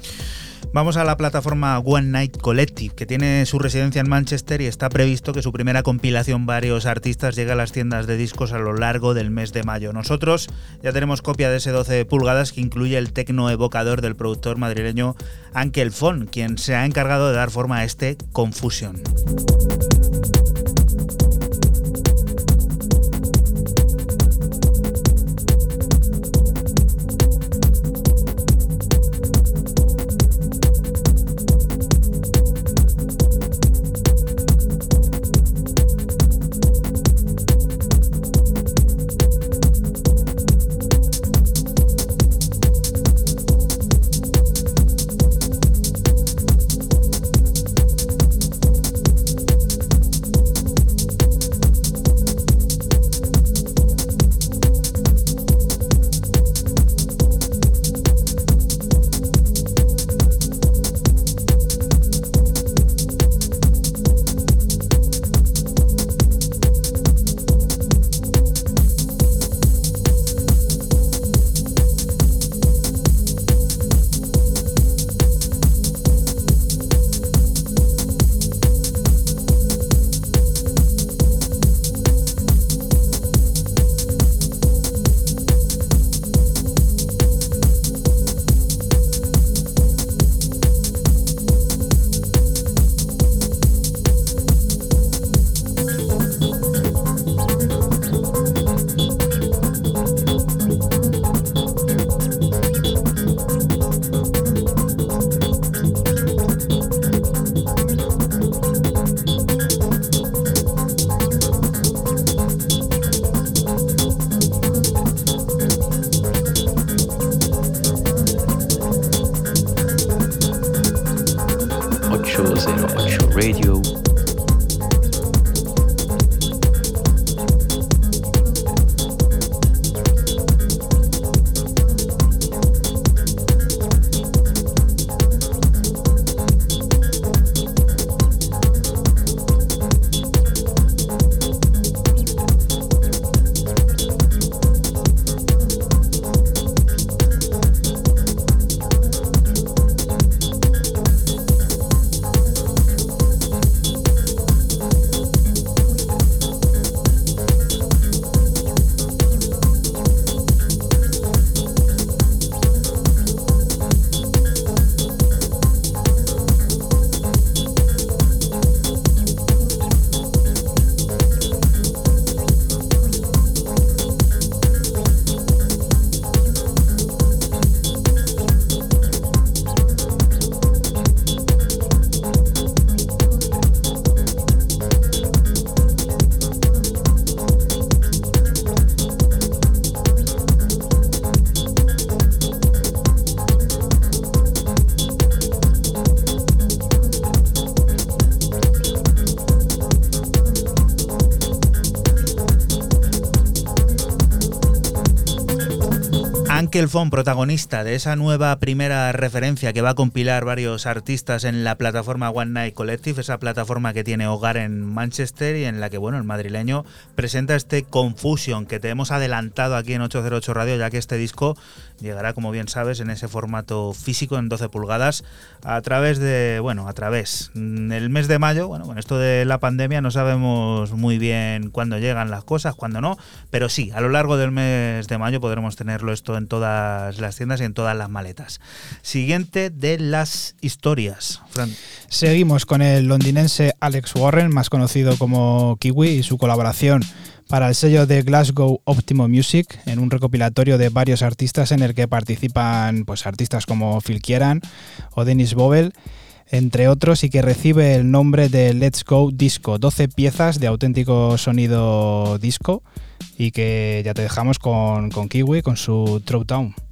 Vamos a la plataforma One Night Collective, que tiene su residencia en Manchester y está previsto que su primera compilación varios artistas llegue a las tiendas de discos a lo largo del mes de mayo. Nosotros ya tenemos copia de ese 12 pulgadas que incluye el tecno evocador del productor madrileño Ankel Fon, quien se ha encargado de dar forma a este Confusion. Ankel Fon, protagonista de esa nueva primera referencia que va a compilar varios artistas en la plataforma One Night Collective, esa plataforma que tiene hogar en Manchester y en la que, bueno, el madrileño presenta este Confusion que te hemos adelantado aquí en 808 Radio, ya que este disco llegará, como bien sabes, en ese formato físico en 12 pulgadas a través de, bueno, a través. mm, El mes de mayo, bueno, con esto de la pandemia no sabemos muy bien cuándo llegan las cosas, cuándo no, pero sí, a lo largo del mes de mayo podremos tenerlo esto en las tiendas y en todas las maletas. Siguiente de las historias. Seguimos con el londinense Alex Warren, más conocido como Kiwi, y su colaboración para el sello de Glasgow Optimo Music, en un recopilatorio de varios artistas en el que participan pues, artistas como Phil Kieran o Dennis Bobel, entre otros, y que recibe el nombre de Let's Go Disco, 12 piezas de auténtico sonido disco, y que ya te dejamos con, Kiwi, con su Throwdown. Neon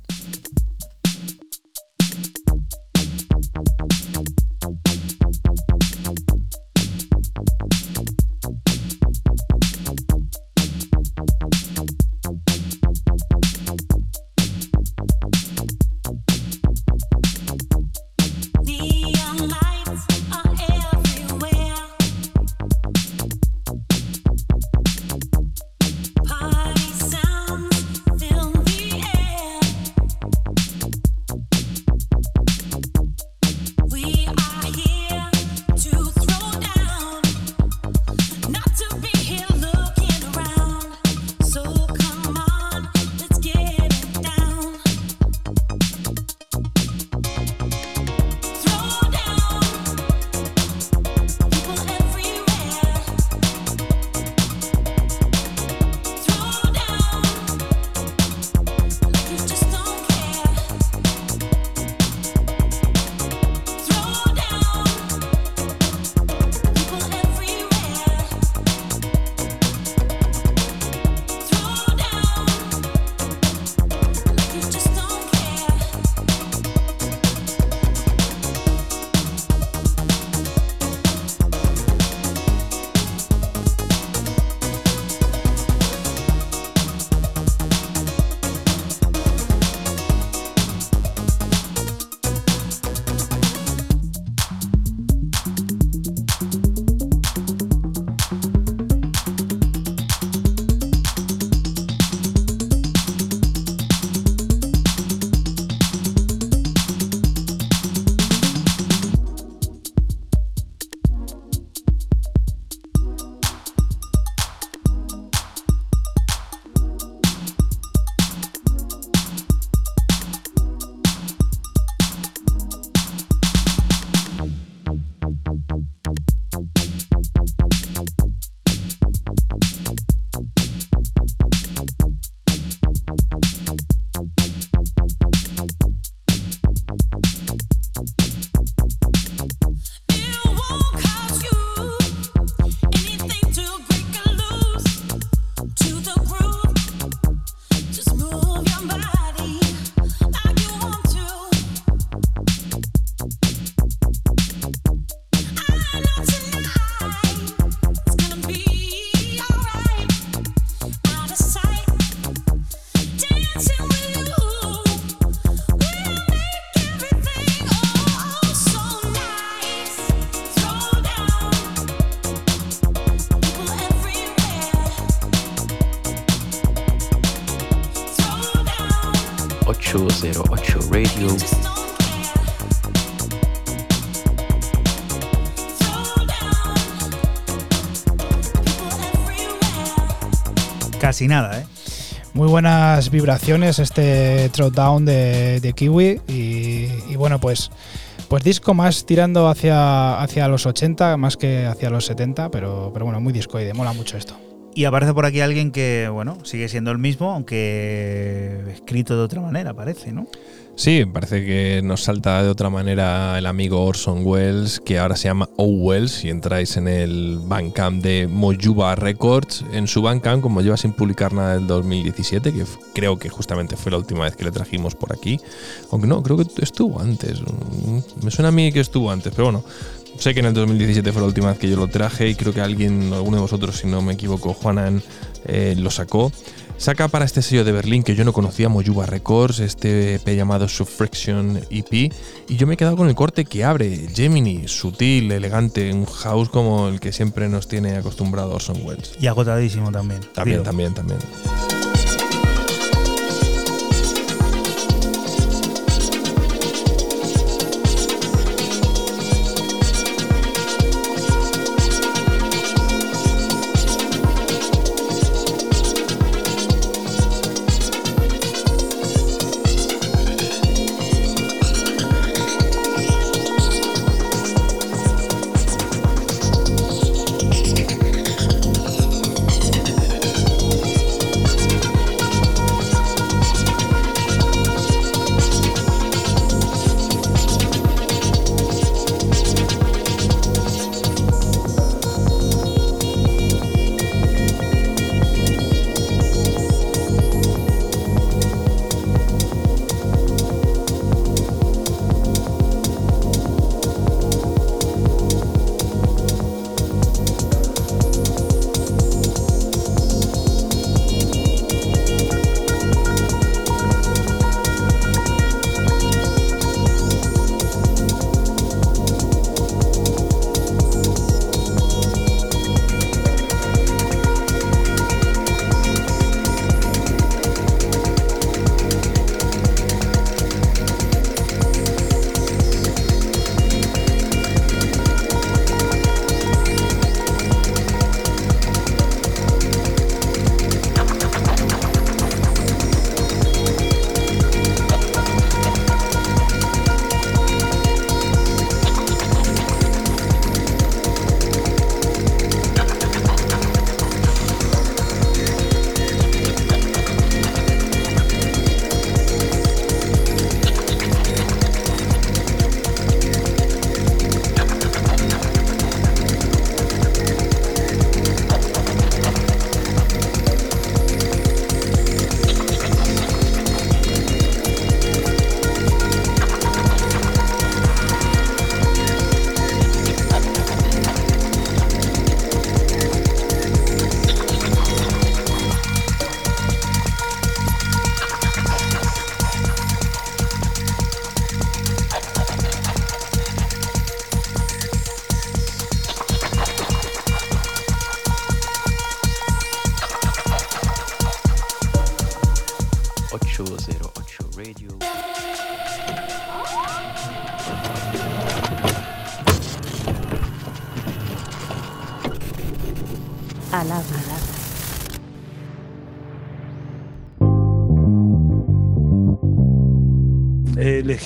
Nada, ¿eh? Muy buenas vibraciones este Throwdown de, de Kiwi y, y bueno pues pues disco más tirando hacia, hacia los 80 más que hacia los 70 pero, pero bueno muy discoide, mola mucho esto. Y aparece por aquí alguien que, bueno, sigue siendo el mismo, aunque escrito de otra manera, parece, ¿no? Sí, parece que nos salta de otra manera el amigo Orson Welles, que ahora se llama O Wells. Si entráis en el Bandcamp de Mojuba Records, en su Bandcamp, como lleva sin publicar nada del 2017, que creo que justamente fue la última vez que le trajimos por aquí. Aunque no, creo que estuvo antes. Mm, Me suena a mí que estuvo antes, pero bueno. Sé que en el 2017 fue la última vez que yo lo traje y creo que alguien, alguno de vosotros, si no me equivoco, Juanan, eh, lo sacó. Saca para este sello de Berlín que yo no conocía, Mojuba Records, este EP llamado Subfraction EP. Y yo me he quedado con el corte que abre, Gemini, sutil, elegante, un house como el que siempre nos tiene acostumbrado Orson Welles. Y agotadísimo también. También, tío. también, también.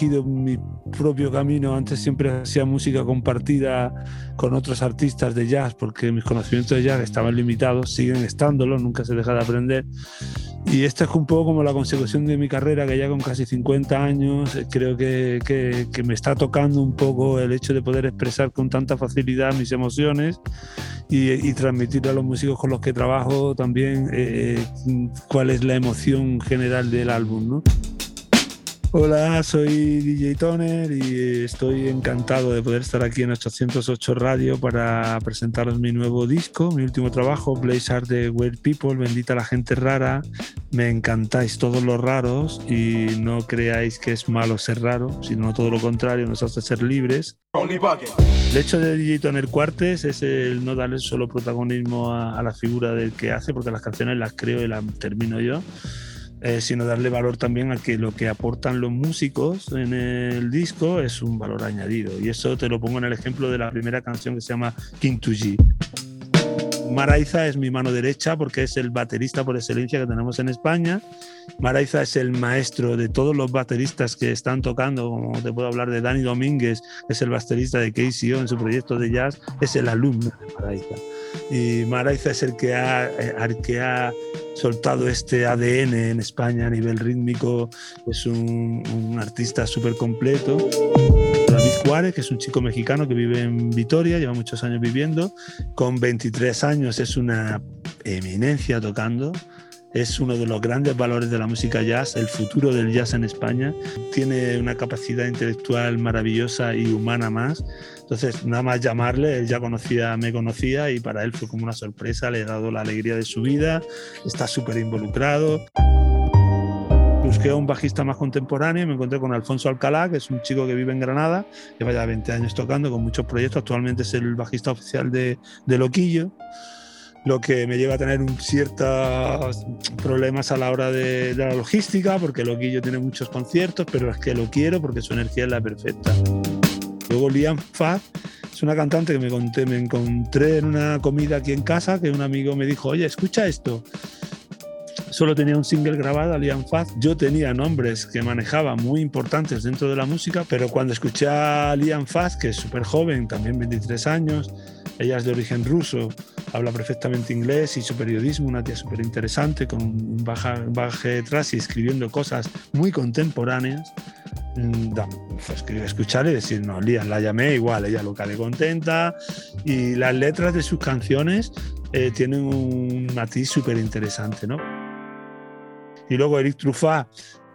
Elegido mi propio camino. Antes siempre hacía música compartida con otros artistas de jazz porque mis conocimientos de jazz estaban limitados, siguen estándolo, nunca se deja de aprender. Y esta es un poco como la consecución de mi carrera, que ya con casi 50 años eh, creo que, que- que me está tocando un poco el hecho de poder expresar con tanta facilidad mis emociones y, y transmitir a los músicos con los que trabajo también eh, eh, cuál es la emoción general del álbum. ¿no? Hola, soy DJ Toner y estoy encantado de poder estar aquí en 808 Radio para presentaros mi nuevo disco, mi último trabajo, Blaze Art de Weird People, Bendita la gente rara. Me encantáis todos los raros y no creáis que es malo ser raro, sino todo lo contrario, nos hace ser libres. El hecho de DJ Toner Cuartes es el no darle solo protagonismo a, a la figura del que hace, porque las canciones las creo y las termino yo eh, sino darle valor también a que lo que aportan los músicos en el disco es un valor añadido. Y eso te lo pongo en el ejemplo de la primera canción que se llama King to. Maraiza es mi mano derecha porque es el baterista por excelencia que tenemos en España. Maraiza es el maestro de todos los bateristas que están tocando, como te puedo hablar de Dani Domínguez, es el baterista de KCO en su proyecto de jazz, es el alumno de Maraiza. Y Maraiza es el que ha, eh, el que ha soltado este ADN en España a nivel rítmico, es un, un artista súper completo. David Juárez, que es un chico mexicano que vive en Vitoria, lleva muchos años viviendo, con 23 años es una eminencia tocando, es uno de los grandes valores de la música jazz, el futuro del jazz en España, tiene una capacidad intelectual maravillosa y humana más, entonces nada más llamarle, él ya conocía, me conocía y para él fue como una sorpresa, le he dado la alegría de su vida, está súper involucrado. Busqué a un bajista más contemporáneo y me encontré con Alfonso Alcalá, que es un chico que vive en Granada, lleva ya 20 años tocando con muchos proyectos, actualmente es el bajista oficial de, de Loquillo, lo que me lleva a tener ciertos problemas a la hora de, de la logística, porque Loquillo tiene muchos conciertos, pero es que lo quiero porque su energía es la perfecta. Luego Liam Faz es una cantante que me, conté, me encontré en una comida aquí en casa, que un amigo me dijo, oye, escucha esto. Solo tenía un single grabado, Liam Faz. Yo tenía nombres que manejaba muy importantes dentro de la música, pero cuando escuché a Liam Faz, que es súper joven, también 23 años, ella es de origen ruso, habla perfectamente inglés y su periodismo, una tía súper interesante, con un baja, baje detrás y escribiendo cosas muy contemporáneas. Mm, pues, escuchar y decir, no, Liam, la llamé igual, ella loca de contenta y las letras de sus canciones eh, tienen un matiz súper interesante, ¿no? Y luego Eric Truffat,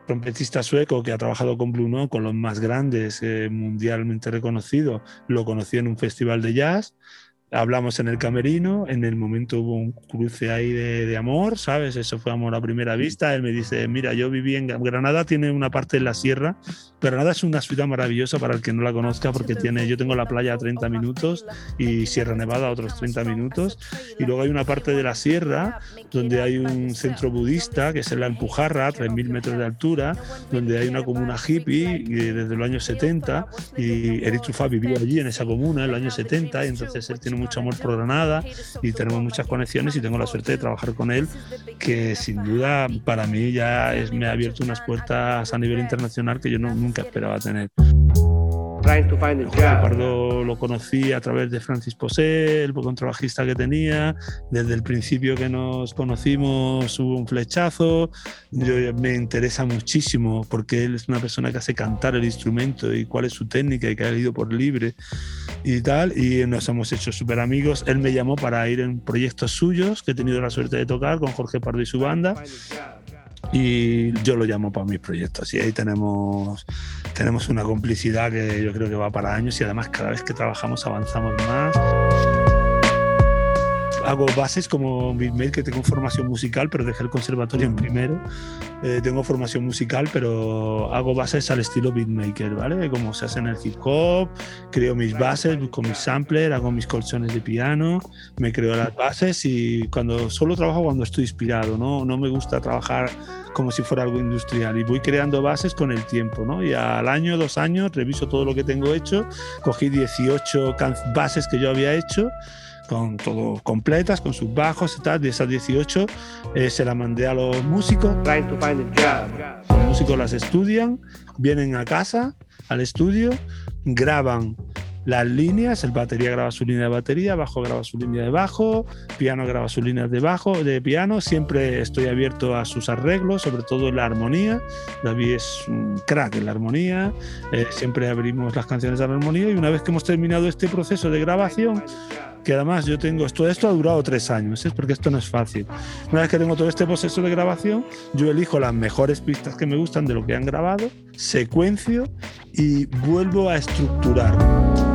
trompetista sueco que ha trabajado con Blue Note, con los más grandes, eh, mundialmente reconocido, lo conocí en un festival de jazz. Hablamos en el camerino, en el momento hubo un cruce ahí de, de amor, ¿sabes? Eso fue amor a primera vista. Él me dice, mira, yo viví en Granada, tiene una parte en la sierra. Granada es una ciudad maravillosa para el que no la conozca porque tiene, yo tengo la playa a 30 minutos y Sierra Nevada a otros 30 minutos. Y luego hay una parte de la sierra donde hay un centro budista que es en la Alpujarra, a 3.000 metros de altura, donde hay una comuna hippie desde los años 70 y Eric Truffat vivió allí en esa comuna en los años 70 y entonces él tiene mucho amor por Granada y tenemos muchas conexiones y tengo la suerte de trabajar con él que sin duda para mí ya me ha abierto unas puertas a nivel internacional que yo no, nunca esperaba tener. Jorge Pardo lo conocí a través de Francis Posé, el contrabajista que tenía. Desde el principio que nos conocimos hubo un flechazo. Yo, me interesa muchísimo porque él es una persona que hace cantar el instrumento y cuál es su técnica y que ha ido por libre y tal. Y nos hemos hecho súper amigos. Él me llamó para ir en proyectos suyos que he tenido la suerte de tocar con Jorge Pardo y su banda y yo lo llamo para mis proyectos y ahí tenemos, tenemos una complicidad que yo creo que va para años y además cada vez que trabajamos avanzamos más. Hago bases como beatmaker, que tengo formación musical, pero dejé el conservatorio en primero. Eh, tengo formación musical, pero hago bases al estilo beatmaker, ¿vale? Como se hace en el hip hop, creo mis bases con mis samplers, hago mis colchones de piano, me creo las bases y cuando solo trabajo cuando estoy inspirado, ¿no? No me gusta trabajar como si fuera algo industrial y voy creando bases con el tiempo, ¿no? Y al año, dos años, reviso todo lo que tengo hecho, cogí 18 can- bases que yo había hecho con todo completas, con sus bajos y tal. De esas 18 eh, se las mandé a los músicos. Los músicos las estudian, vienen a casa, al estudio, graban las líneas, el batería graba su línea de batería, bajo graba su línea de bajo, piano graba sus líneas de bajo, de piano, siempre estoy abierto a sus arreglos, sobre todo en la armonía. David es un crack en la armonía, eh, siempre abrimos las canciones a la armonía y una vez que hemos terminado este proceso de grabación, que además yo tengo, esto, esto ha durado tres años, es porque esto no es fácil. Una vez que tengo todo este proceso de grabación, yo elijo las mejores pistas que me gustan de lo que han grabado, secuencio y vuelvo a estructurar.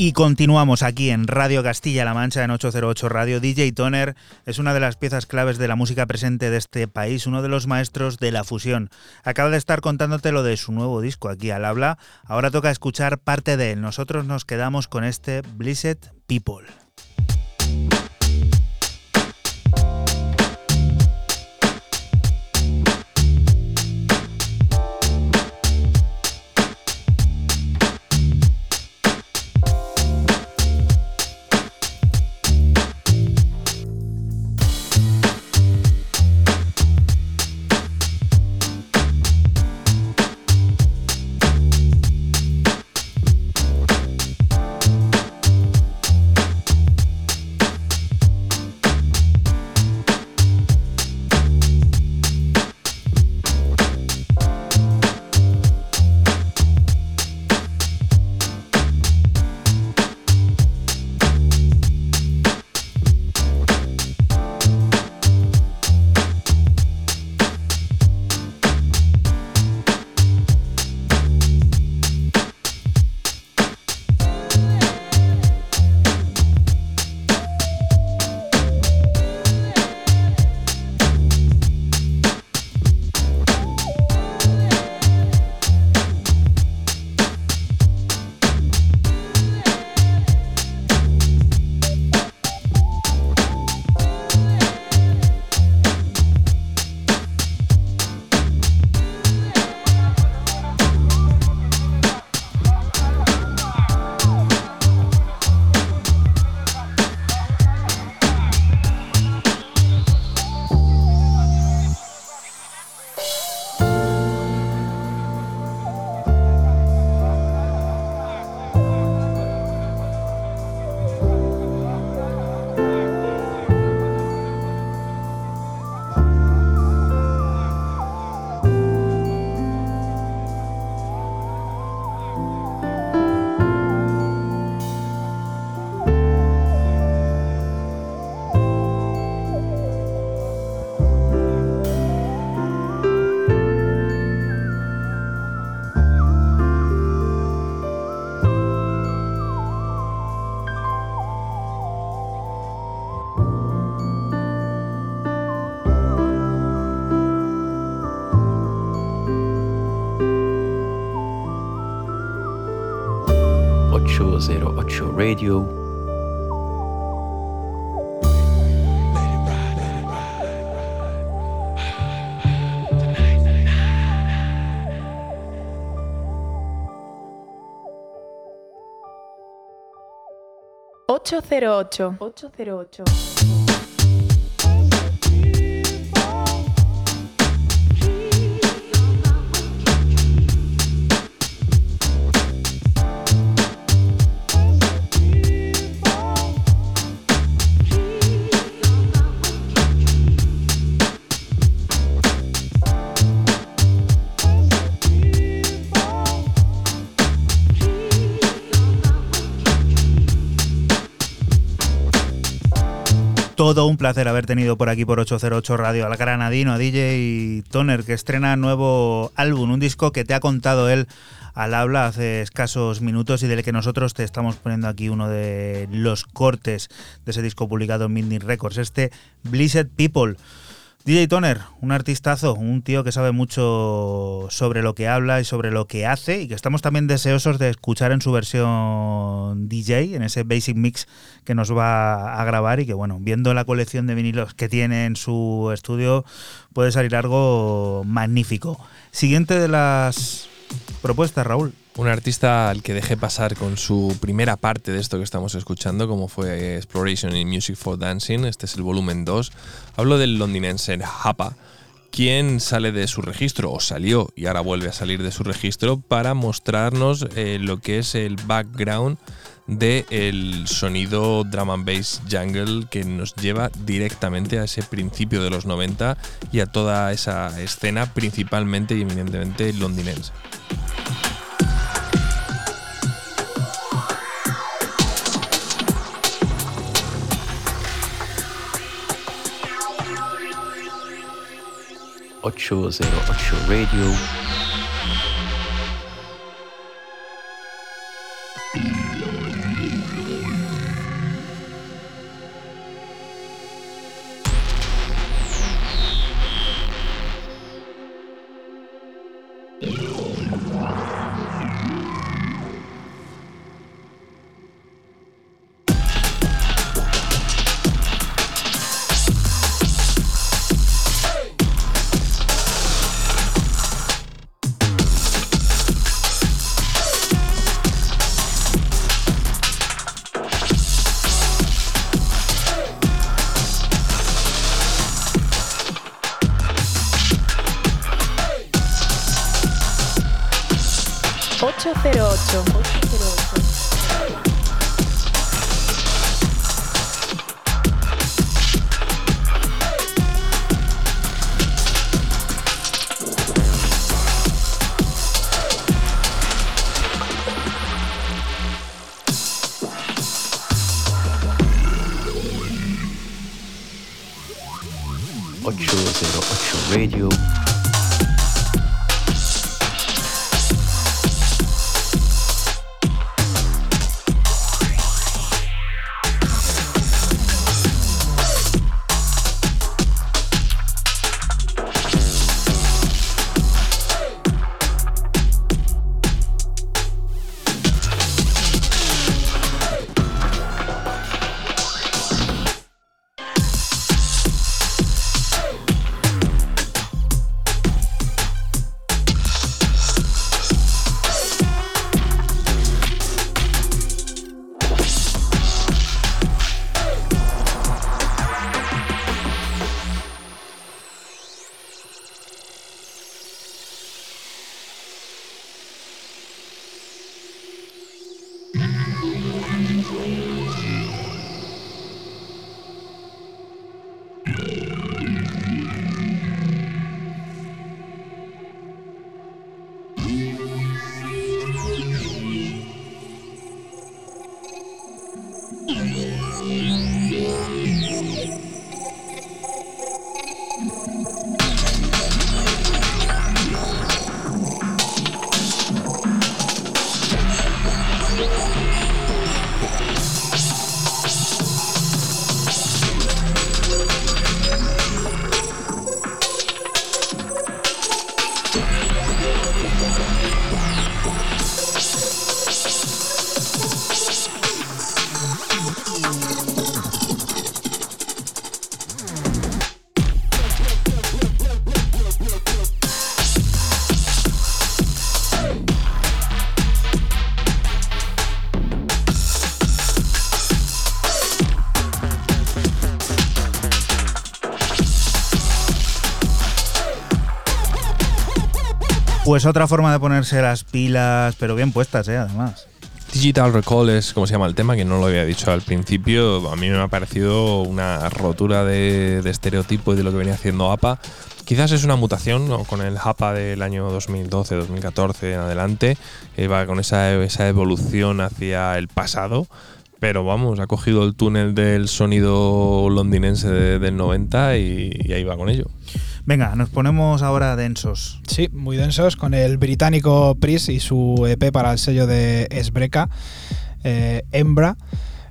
Y continuamos aquí en Radio Castilla-La Mancha en 808 Radio. DJ Toner es una de las piezas claves de la música presente de este país, uno de los maestros de la fusión. Acaba de estar contándote lo de su nuevo disco aquí al habla. Ahora toca escuchar parte de él. Nosotros nos quedamos con este Blessed People. Radio. Ocho cero ocho. Ocho cero ocho. Placer haber tenido por aquí por 808 Radio al granadino, DJ Toner, que estrena nuevo álbum, un disco que te ha contado él al habla hace escasos minutos y del que nosotros te estamos poniendo aquí uno de los cortes de ese disco publicado en Midnight Records, este Blessed People. DJ Toner, un artistazo, un tío que sabe mucho sobre lo que habla y sobre lo que hace y que estamos también deseosos de escuchar en su versión DJ, en ese basic mix que nos va a grabar y que bueno, viendo la colección de vinilos que tiene en su estudio puede salir algo magnífico. Siguiente de las propuestas, Raúl. Un artista al que dejé pasar con su primera parte de esto que estamos escuchando, como fue Exploration in Music for Dancing. Este es el volumen 2. Hablo del londinense Hapa, quien sale de su registro, o salió y ahora vuelve a salir de su registro, para mostrarnos eh, lo que es el background del sonido drum and bass jungle que nos lleva directamente a ese principio de los 90 y a toda esa escena principalmente y eminentemente londinense. Ocho zero ocho Radio. Pues otra forma de ponerse las pilas, pero bien puestas, ¿eh? Además. Digital Recall es como se llama el tema, que no lo había dicho al principio. A mí me ha parecido una rotura de, de estereotipo y de lo que venía haciendo APA. Quizás es una mutación con el APA del año 2012, 2014 en adelante. eh, va con esa, esa evolución hacia el pasado. Pero vamos, ha cogido el túnel del sonido londinense de- del 90 y, y ahí va con ello. Venga, nos ponemos ahora densos. Sí, muy densos, con el británico Pris y su EP para el sello de Esbreca, eh, Embra.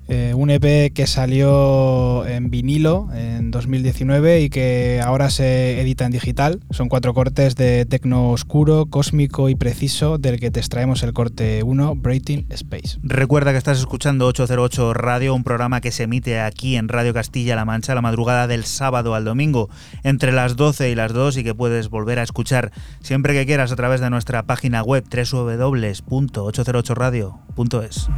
Eh, un EP que salió en vinilo en 2019 y que ahora se edita en digital. Son cuatro cortes de tecno oscuro, cósmico y preciso, del que te extraemos el corte 1, Breathing Space. Recuerda que estás escuchando 808 Radio, un programa que se emite aquí en Radio Castilla-La Mancha la madrugada del sábado al domingo, entre las 12 y las 2 y que puedes volver a escuchar siempre que quieras a través de nuestra página web www.808radio.es.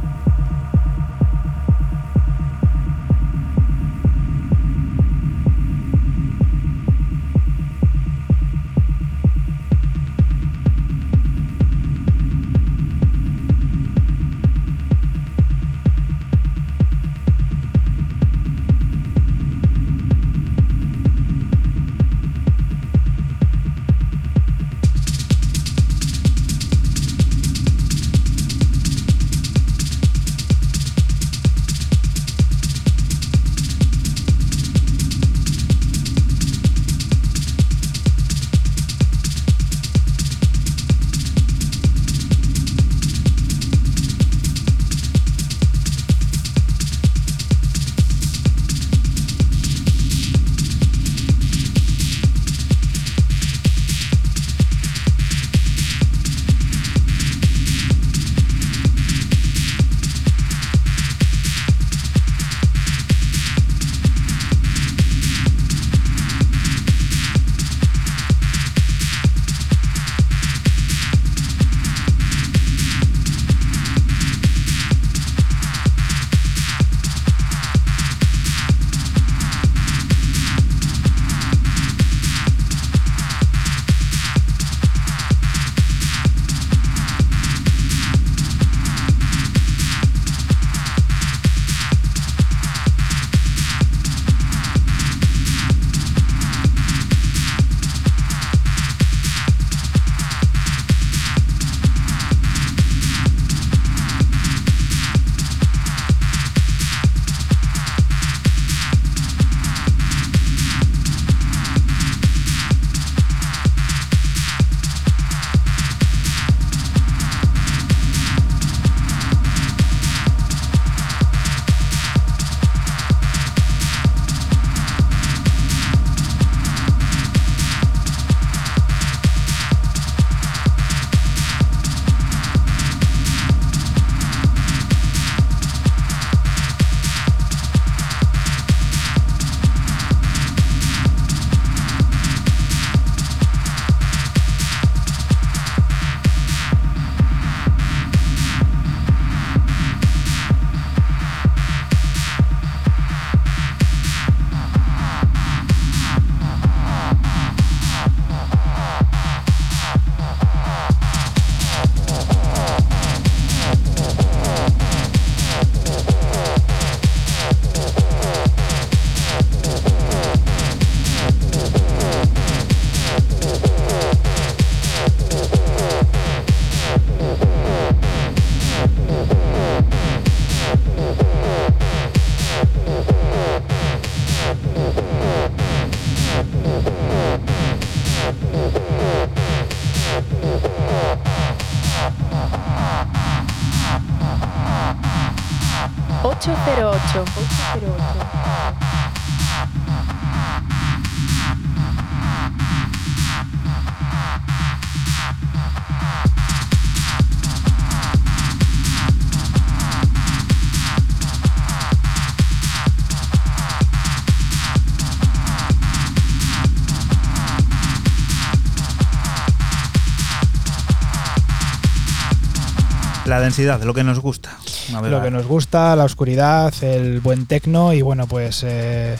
La densidad, lo que nos gusta. Lo que nos gusta, la oscuridad, el buen tecno y bueno, pues eh,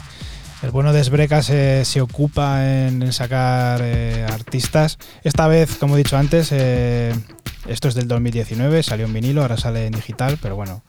el bueno de Sbreca se, se ocupa en, en sacar eh, artistas. Esta vez, como he dicho antes, eh, esto es del 2019, salió en vinilo, ahora sale en digital, pero bueno,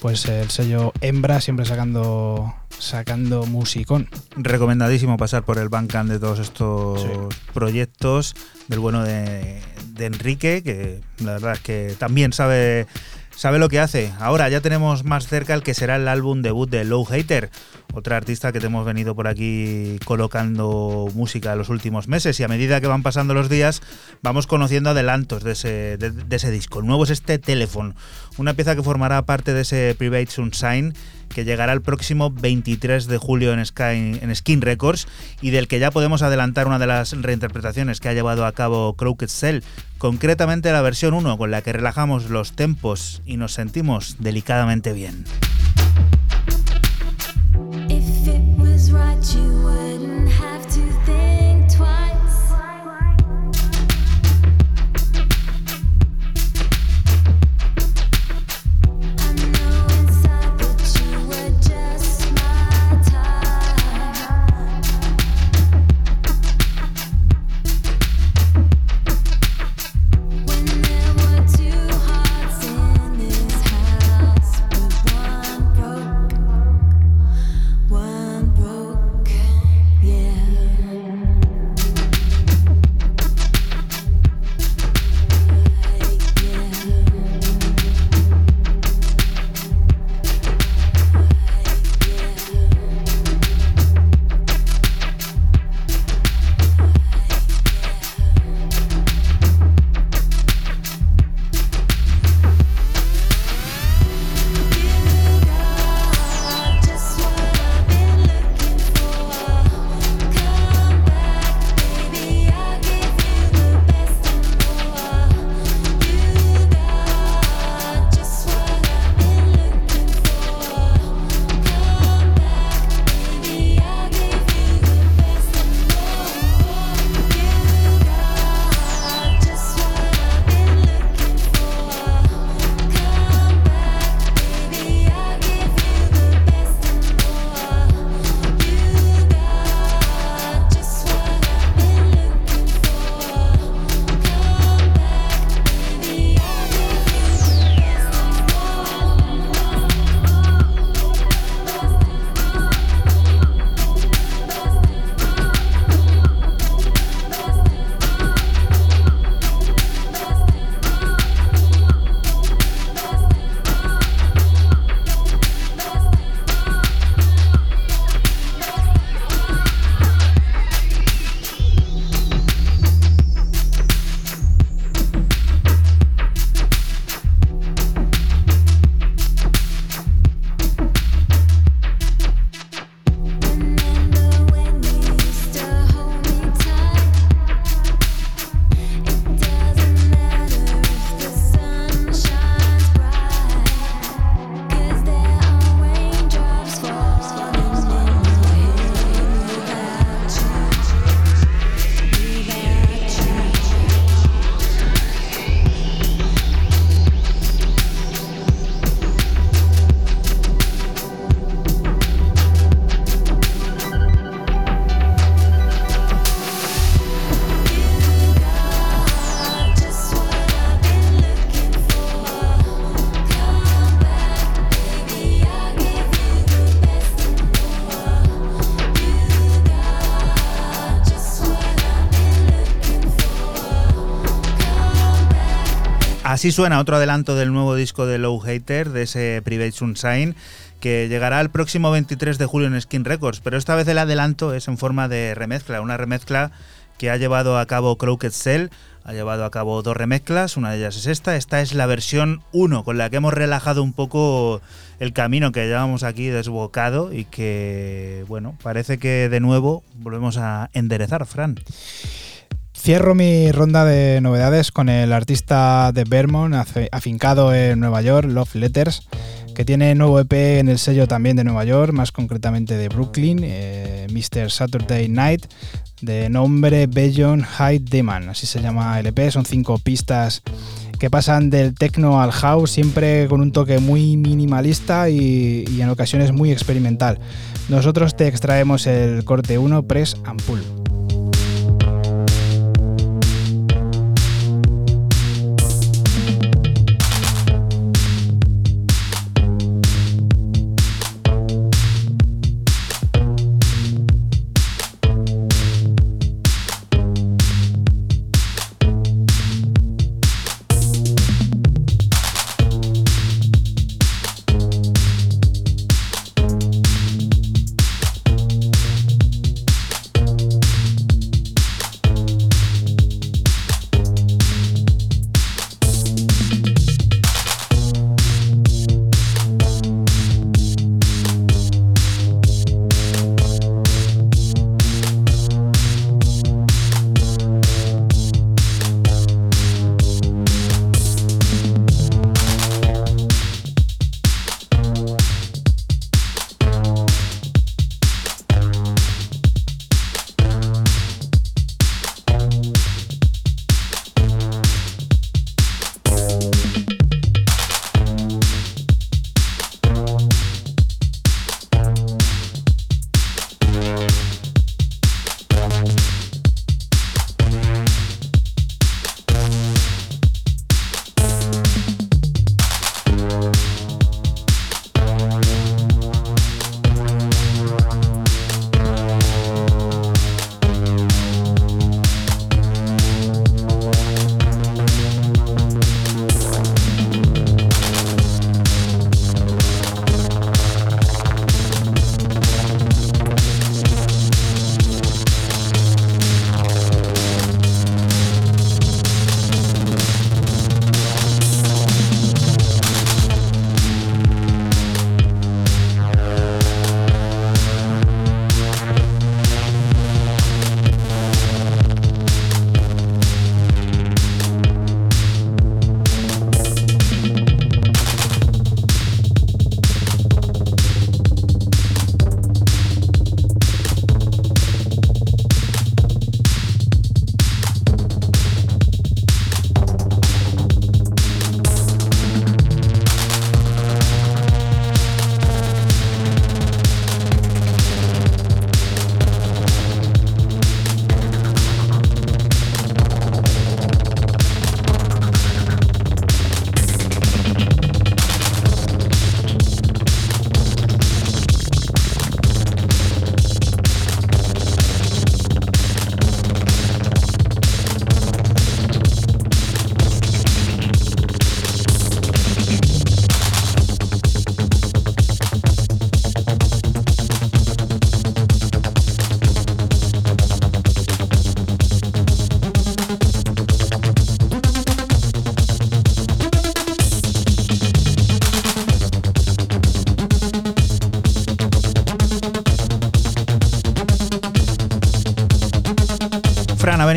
pues el sello Hembra siempre sacando, sacando musicón. Recomendadísimo pasar por el Bandcamp de todos estos Sí. proyectos, del bueno de, de Enrique, que la verdad es que también sabe, sabe lo que hace. Ahora ya tenemos más cerca el que será el álbum debut de Low Hater, otra artista que te hemos venido por aquí colocando música en los últimos meses y a medida que van pasando los días vamos conociendo adelantos de ese, de, ese disco. El nuevo es este Telephone, una pieza que formará parte de ese Private Sunshine que llegará el próximo 23 de julio en, Sky, en Skin Records y del que ya podemos adelantar una de las reinterpretaciones que ha llevado a cabo Crooked Cell, concretamente la versión 1 con la que relajamos los tempos y nos sentimos delicadamente bien. You Así suena otro adelanto del nuevo disco de Low Hater, de ese Private Sunshine, que llegará el próximo 23 de julio en Skin Records, pero esta vez el adelanto es en forma de remezcla, una remezcla que ha llevado a cabo Crooked Cell, ha llevado a cabo dos remezclas, una de ellas es esta, esta es la versión 1 con la que hemos relajado un poco el camino que llevamos aquí desbocado y que, bueno, parece que de nuevo volvemos a enderezar, Fran. Cierro mi ronda de novedades con el artista de Vermont, afincado en Nueva York, Love Letters, que tiene nuevo EP en el sello también de Nueva York, más concretamente de Brooklyn, eh, Mr. Saturday Night, de nombre Beyond High Demon, así se llama el EP, son cinco pistas que pasan del techno al house, siempre con un toque muy minimalista y, y en ocasiones muy experimental. Nosotros te extraemos el corte 1, Press and Pull.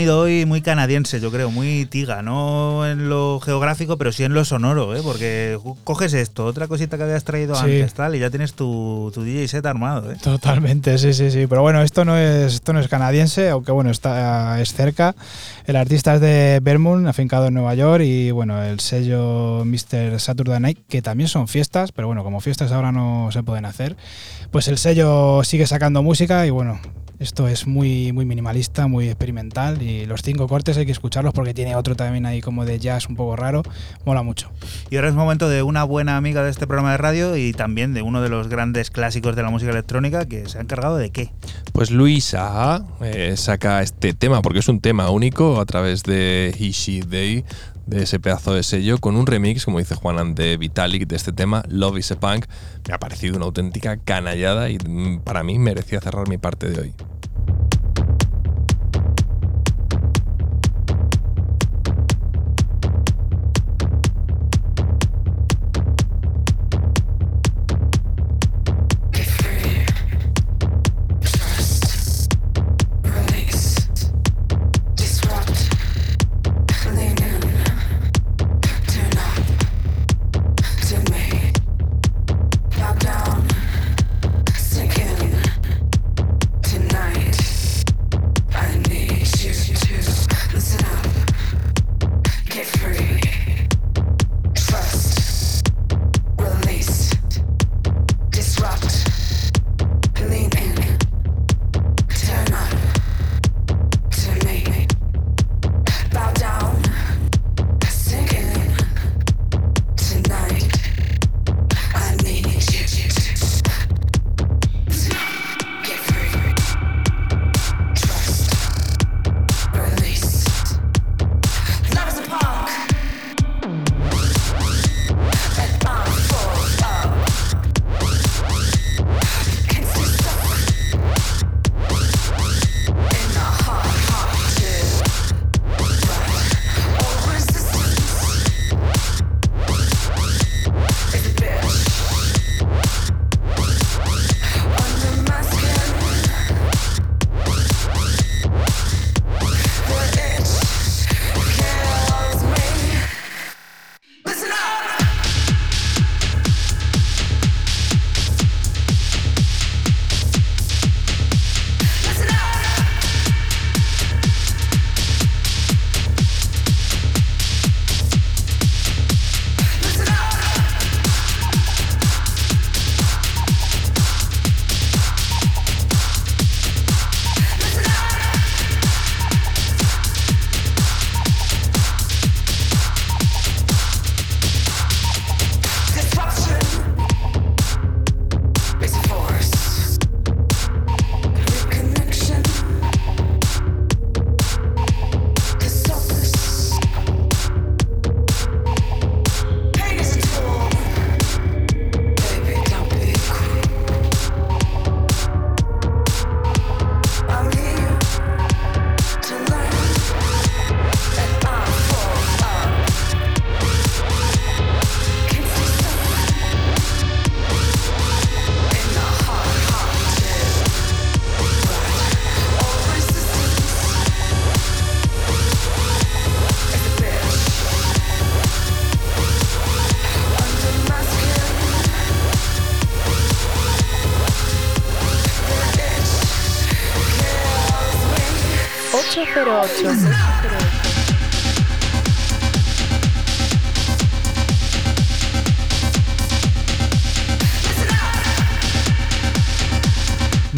Venido hoy muy canadiense, yo creo, muy tiga, no en lo geográfico, pero sí en lo sonoro, ¿eh? porque coges esto, otra cosita que habías traído Sí. antes, tal, y ya tienes tu, tu DJ set armado. ¿eh? Totalmente, sí, sí, sí. Pero bueno, esto no es, esto no es canadiense, aunque bueno, está, es cerca. El artista es de Vermont, afincado en Nueva York, y bueno, el sello Mr. Saturday Night, que también son fiestas, pero bueno, como fiestas ahora no se pueden hacer, pues el sello sigue sacando música y bueno. Esto es muy, muy minimalista, muy experimental y los cinco cortes hay que escucharlos porque tiene otro también ahí como de jazz un poco raro. Mola mucho. Y ahora es momento de una buena amiga de este programa de radio y también de uno de los grandes clásicos de la música electrónica que se ha encargado de qué. Pues Luisa eh, saca este tema, porque es un tema único a través de He, She, They, de ese pedazo de sello, con un remix, como dice Juanan, de Vitalik, de este tema, Love is a Punk. Me ha parecido una auténtica canallada y mm, para mí merecía cerrar mi parte de hoy.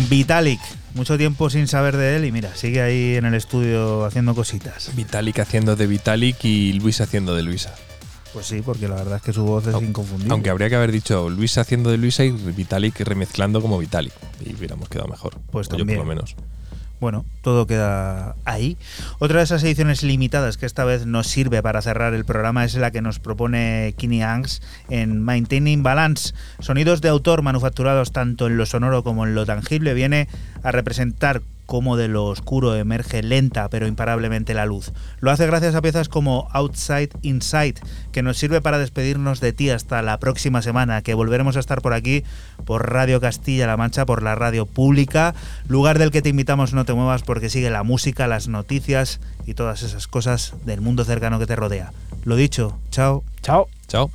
Vitalik, mucho tiempo sin saber de él y mira, sigue ahí en el estudio haciendo cositas. Vitalik haciendo de Vitalik y Luis haciendo de Luisa. Pues sí, porque la verdad es que su voz es aunque. Aunque habría que haber dicho Luis haciendo de Luisa y Vitalik remezclando como Vitalik. Y hubiéramos quedado mejor. Pues también. Yo por lo menos. Bueno, todo queda ahí. Otra de esas ediciones limitadas que esta vez nos sirve para cerrar el programa es la que nos propone Kini Angs en Maintaining Balance. Sonidos de autor manufacturados tanto en lo sonoro como en lo tangible viene a representar cómo de lo oscuro emerge lenta pero imparablemente la luz. Lo hace gracias a piezas como Outside Inside, que nos sirve para despedirnos de ti hasta la próxima semana, que volveremos a estar por aquí, por Radio Castilla-La Mancha, por la radio pública, lugar del que te invitamos no te muevas porque sigue la música, las noticias y todas esas cosas del mundo cercano que te rodea. Lo dicho, chao. Chao. Chao.